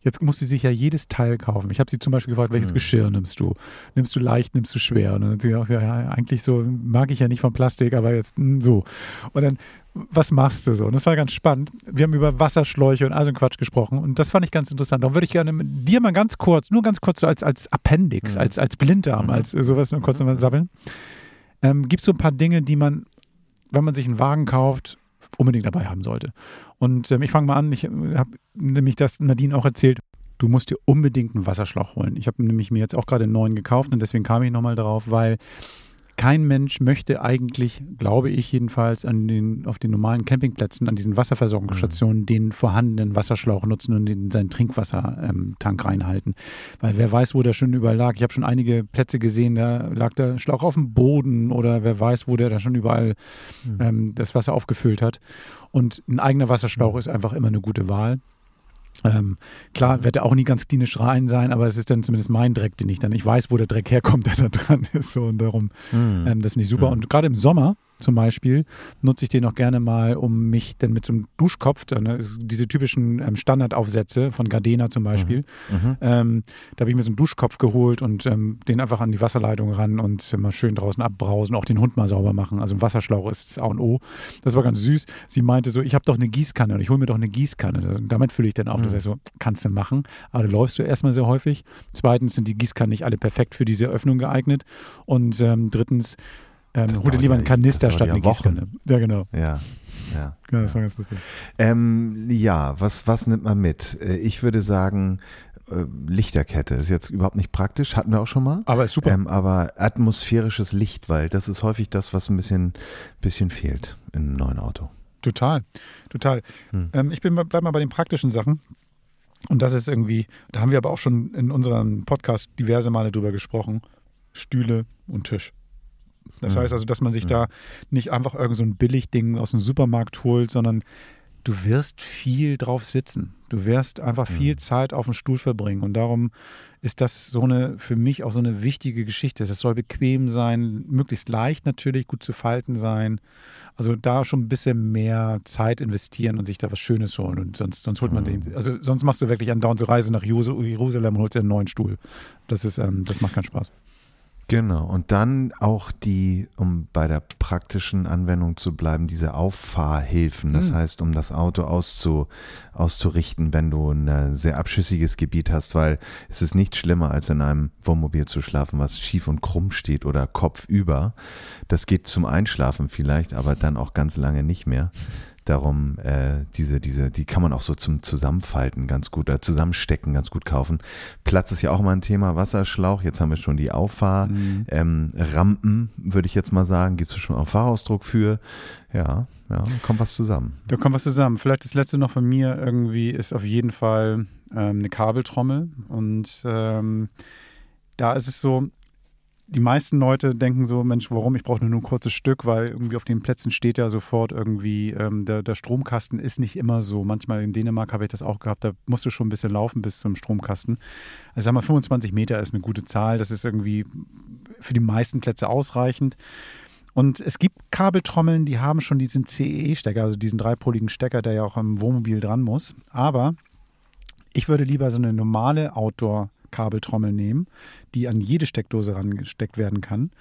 jetzt muss sie sich ja jedes Teil kaufen. Ich habe sie zum Beispiel gefragt, welches Mhm. Geschirr nimmst du? Nimmst du leicht, nimmst du schwer? Und dann hat sie auch, ja, ja, eigentlich so, mag ich ja nicht von Plastik, aber jetzt hm, so. Und dann, was machst du so? Und das war ganz spannend. Wir haben über Wasserschläuche und all so einen Quatsch gesprochen und das fand ich ganz interessant. Darum würde ich gerne mit dir mal ganz kurz, nur ganz kurz so als, als Appendix, Mhm. als, als Blinddarm, Mhm. als sowas nur kurz nochmal sabbeln. Ähm, Gibt es so ein paar Dinge, die man, wenn man sich einen Wagen kauft, unbedingt dabei haben sollte? Und ähm, ich fange mal an, ich habe nämlich das Nadine auch erzählt, du musst dir unbedingt einen Wasserschlauch holen. Ich habe nämlich mir jetzt auch gerade einen neuen gekauft und deswegen kam ich nochmal darauf, weil kein Mensch möchte eigentlich, glaube ich jedenfalls, an den, auf den normalen Campingplätzen, an diesen Wasserversorgungsstationen, den vorhandenen Wasserschlauch nutzen und in seinen Trinkwassertank reinhalten. Weil wer weiß, wo der schon überall lag. Ich habe schon einige Plätze gesehen, da lag der Schlauch auf dem Boden oder wer weiß, wo der da schon überall ähm, das Wasser aufgefüllt hat. Und ein eigener Wasserschlauch ist einfach immer eine gute Wahl. Ähm, klar, wird er auch nie ganz klinisch rein sein, aber es ist dann zumindest mein Dreck, den ich dann, ich weiß, wo der Dreck herkommt, <laughs> der da dran ist. So, und darum, Mhm. ähm, das finde ich super. Mhm. Und gerade im Sommer zum Beispiel nutze ich den auch gerne mal, um mich dann mit so einem Duschkopf, dann, ne, diese typischen ähm, Standardaufsätze von Gardena zum Beispiel, Mhm. ähm, da habe ich mir so einen Duschkopf geholt und ähm, den einfach an die Wasserleitung ran und äh, mal schön draußen abbrausen, auch den Hund mal sauber machen. Also ein Wasserschlauch ist das A und O. Das war ganz süß. Sie meinte so, ich habe doch eine Gießkanne und ich hole mir doch eine Gießkanne. Damit fülle ich dann auf. Das Mhm. heißt so, kannst du machen, aber da läufst du erstmal sehr häufig. Zweitens sind die Gießkannen nicht alle perfekt für diese Öffnung geeignet. Und ähm, drittens, ähm, Das hol dir dauert lieber einen Kanister das dauert statt eine. Gießkanne. Ja, genau. Ja. Ja. Ja, das war ganz lustig. Ähm, ja, was, was nimmt man mit? Äh, Ich würde sagen, äh, Lichterkette ist jetzt überhaupt nicht praktisch, hatten wir auch schon mal. Aber ist super. Ähm, aber atmosphärisches Licht, weil das ist häufig das, was ein bisschen, bisschen fehlt in einem neuen Auto. Total, total. Hm. Ähm, ich bin, bleib mal bei den praktischen Sachen. Und das ist irgendwie, da haben wir aber auch schon in unserem Podcast diverse Male drüber gesprochen, Stühle und Tisch. Das Mhm. heißt also, dass man sich Mhm. da nicht einfach irgend so ein Billigding aus dem Supermarkt holt, sondern du wirst viel drauf sitzen. Du wirst einfach viel. Zeit auf dem Stuhl verbringen. Und darum ist das so eine, für mich auch so eine wichtige Geschichte. Das soll bequem sein, möglichst leicht natürlich, gut zu falten sein. Also da schon ein bisschen mehr Zeit investieren und sich da was Schönes holen. Und sonst, sonst holt man Mhm. den, also sonst machst du wirklich andauernd so Reise nach Jerusalem und holst dir einen neuen Stuhl. Das ist, ähm, das macht keinen Spaß. Genau. Und dann auch die, um bei der praktischen Anwendung zu bleiben, diese Auffahrhilfen. Das Mhm. heißt, um das Auto auszu, auszurichten, wenn du ein äh, sehr abschüssiges Gebiet hast, weil es ist nicht schlimmer, als in einem Wohnmobil zu schlafen, was schief und krumm steht oder kopfüber. Das geht zum Einschlafen vielleicht, aber dann auch ganz lange nicht mehr. Darum, äh, diese, diese, die kann man auch so zum Zusammenfalten ganz gut, äh, zusammenstecken ganz gut kaufen. Platz ist ja auch mal ein Thema, Wasserschlauch, jetzt haben wir schon die Auffahrrampen, ähm, Rampen, würde ich jetzt mal sagen, gibt es schon auch Fahrausdruck für. Ja, ja, kommt was zusammen. Da kommt was zusammen. Vielleicht das letzte noch von mir irgendwie ist auf jeden Fall ähm, eine Kabeltrommel. Und ähm, da ist es so, die meisten Leute denken so, Mensch, warum? Ich brauche nur ein kurzes Stück, weil irgendwie auf den Plätzen steht ja sofort irgendwie, ähm, der, der Stromkasten ist nicht immer so. Manchmal in Dänemark habe ich das auch gehabt, da musst du schon ein bisschen laufen bis zum Stromkasten. Also sagen wir, 25 Meter ist eine gute Zahl, das ist irgendwie für die meisten Plätze ausreichend. Und es gibt Kabeltrommeln, die haben schon diesen CEE-Stecker, also diesen dreipoligen Stecker, der ja auch am Wohnmobil dran muss. Aber ich würde lieber so eine normale Outdoor-Kabeltrommel nehmen, die an jede Steckdose rangesteckt werden kann.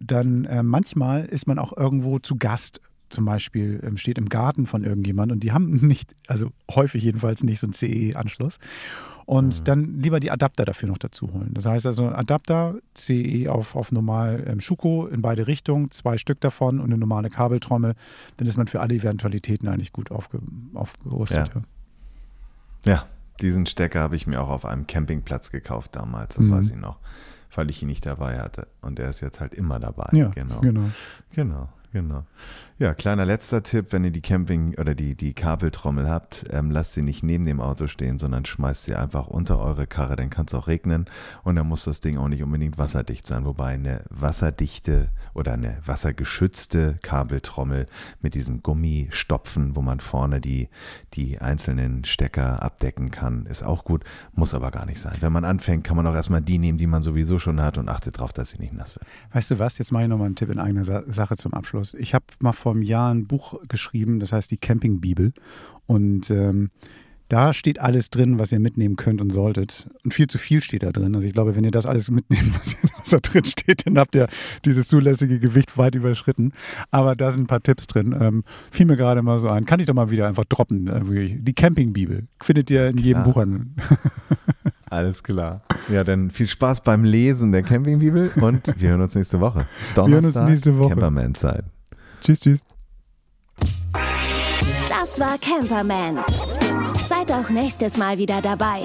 Dann äh, manchmal ist man auch irgendwo zu Gast zum Beispiel ähm, steht im Garten von irgendjemand und die haben <laughs> nicht, also häufig jedenfalls nicht so einen CE-Anschluss. Und mhm. dann lieber die Adapter dafür noch dazu holen. Das heißt also Adapter, CE auf, auf normal ähm, Schuko in beide Richtungen, zwei Stück davon und eine normale Kabeltrommel. Dann ist man für alle Eventualitäten eigentlich gut aufge, aufgerüstet. Ja. ja. Diesen Stecker habe ich mir auch auf einem Campingplatz gekauft damals, das mhm. weiß ich noch, weil ich ihn nicht dabei hatte. Und er ist jetzt halt immer dabei. Ja, genau. Genau. genau. Genau. Ja, kleiner letzter Tipp, wenn ihr die Camping- oder die, die Kabeltrommel habt, ähm, lasst sie nicht neben dem Auto stehen, sondern schmeißt sie einfach unter eure Karre, dann kann es auch regnen und dann muss das Ding auch nicht unbedingt wasserdicht sein. Wobei eine wasserdichte oder eine wassergeschützte Kabeltrommel mit diesen Gummistopfen, wo man vorne die, die einzelnen Stecker abdecken kann, ist auch gut, muss aber gar nicht sein. Wenn man anfängt, kann man auch erstmal die nehmen, die man sowieso schon hat und achtet darauf, dass sie nicht nass wird. Weißt du was, jetzt mache ich nochmal einen Tipp in eigener Sache zum Abschluss. Ich habe mal vor einem Jahr ein Buch geschrieben, das heißt die Campingbibel. Und ähm, da steht alles drin, was ihr mitnehmen könnt und solltet. Und viel zu viel steht da drin. Also ich glaube, wenn ihr das alles mitnehmt, <laughs> was, was da drin steht, dann habt ihr dieses zulässige Gewicht weit überschritten. Aber da sind ein paar Tipps drin. Ähm, fiel mir gerade mal so ein. Kann ich doch mal wieder einfach droppen. Irgendwie. Die Campingbibel findet ihr in Klar. jedem Buch an. <laughs> Alles klar. Ja, dann viel Spaß beim Lesen der Campingbibel und wir hören uns nächste Woche. Donnerstag, wir hören uns nächste Woche. Camperman-Zeit. Tschüss, tschüss. Das war Camperman. Seid auch nächstes Mal wieder dabei.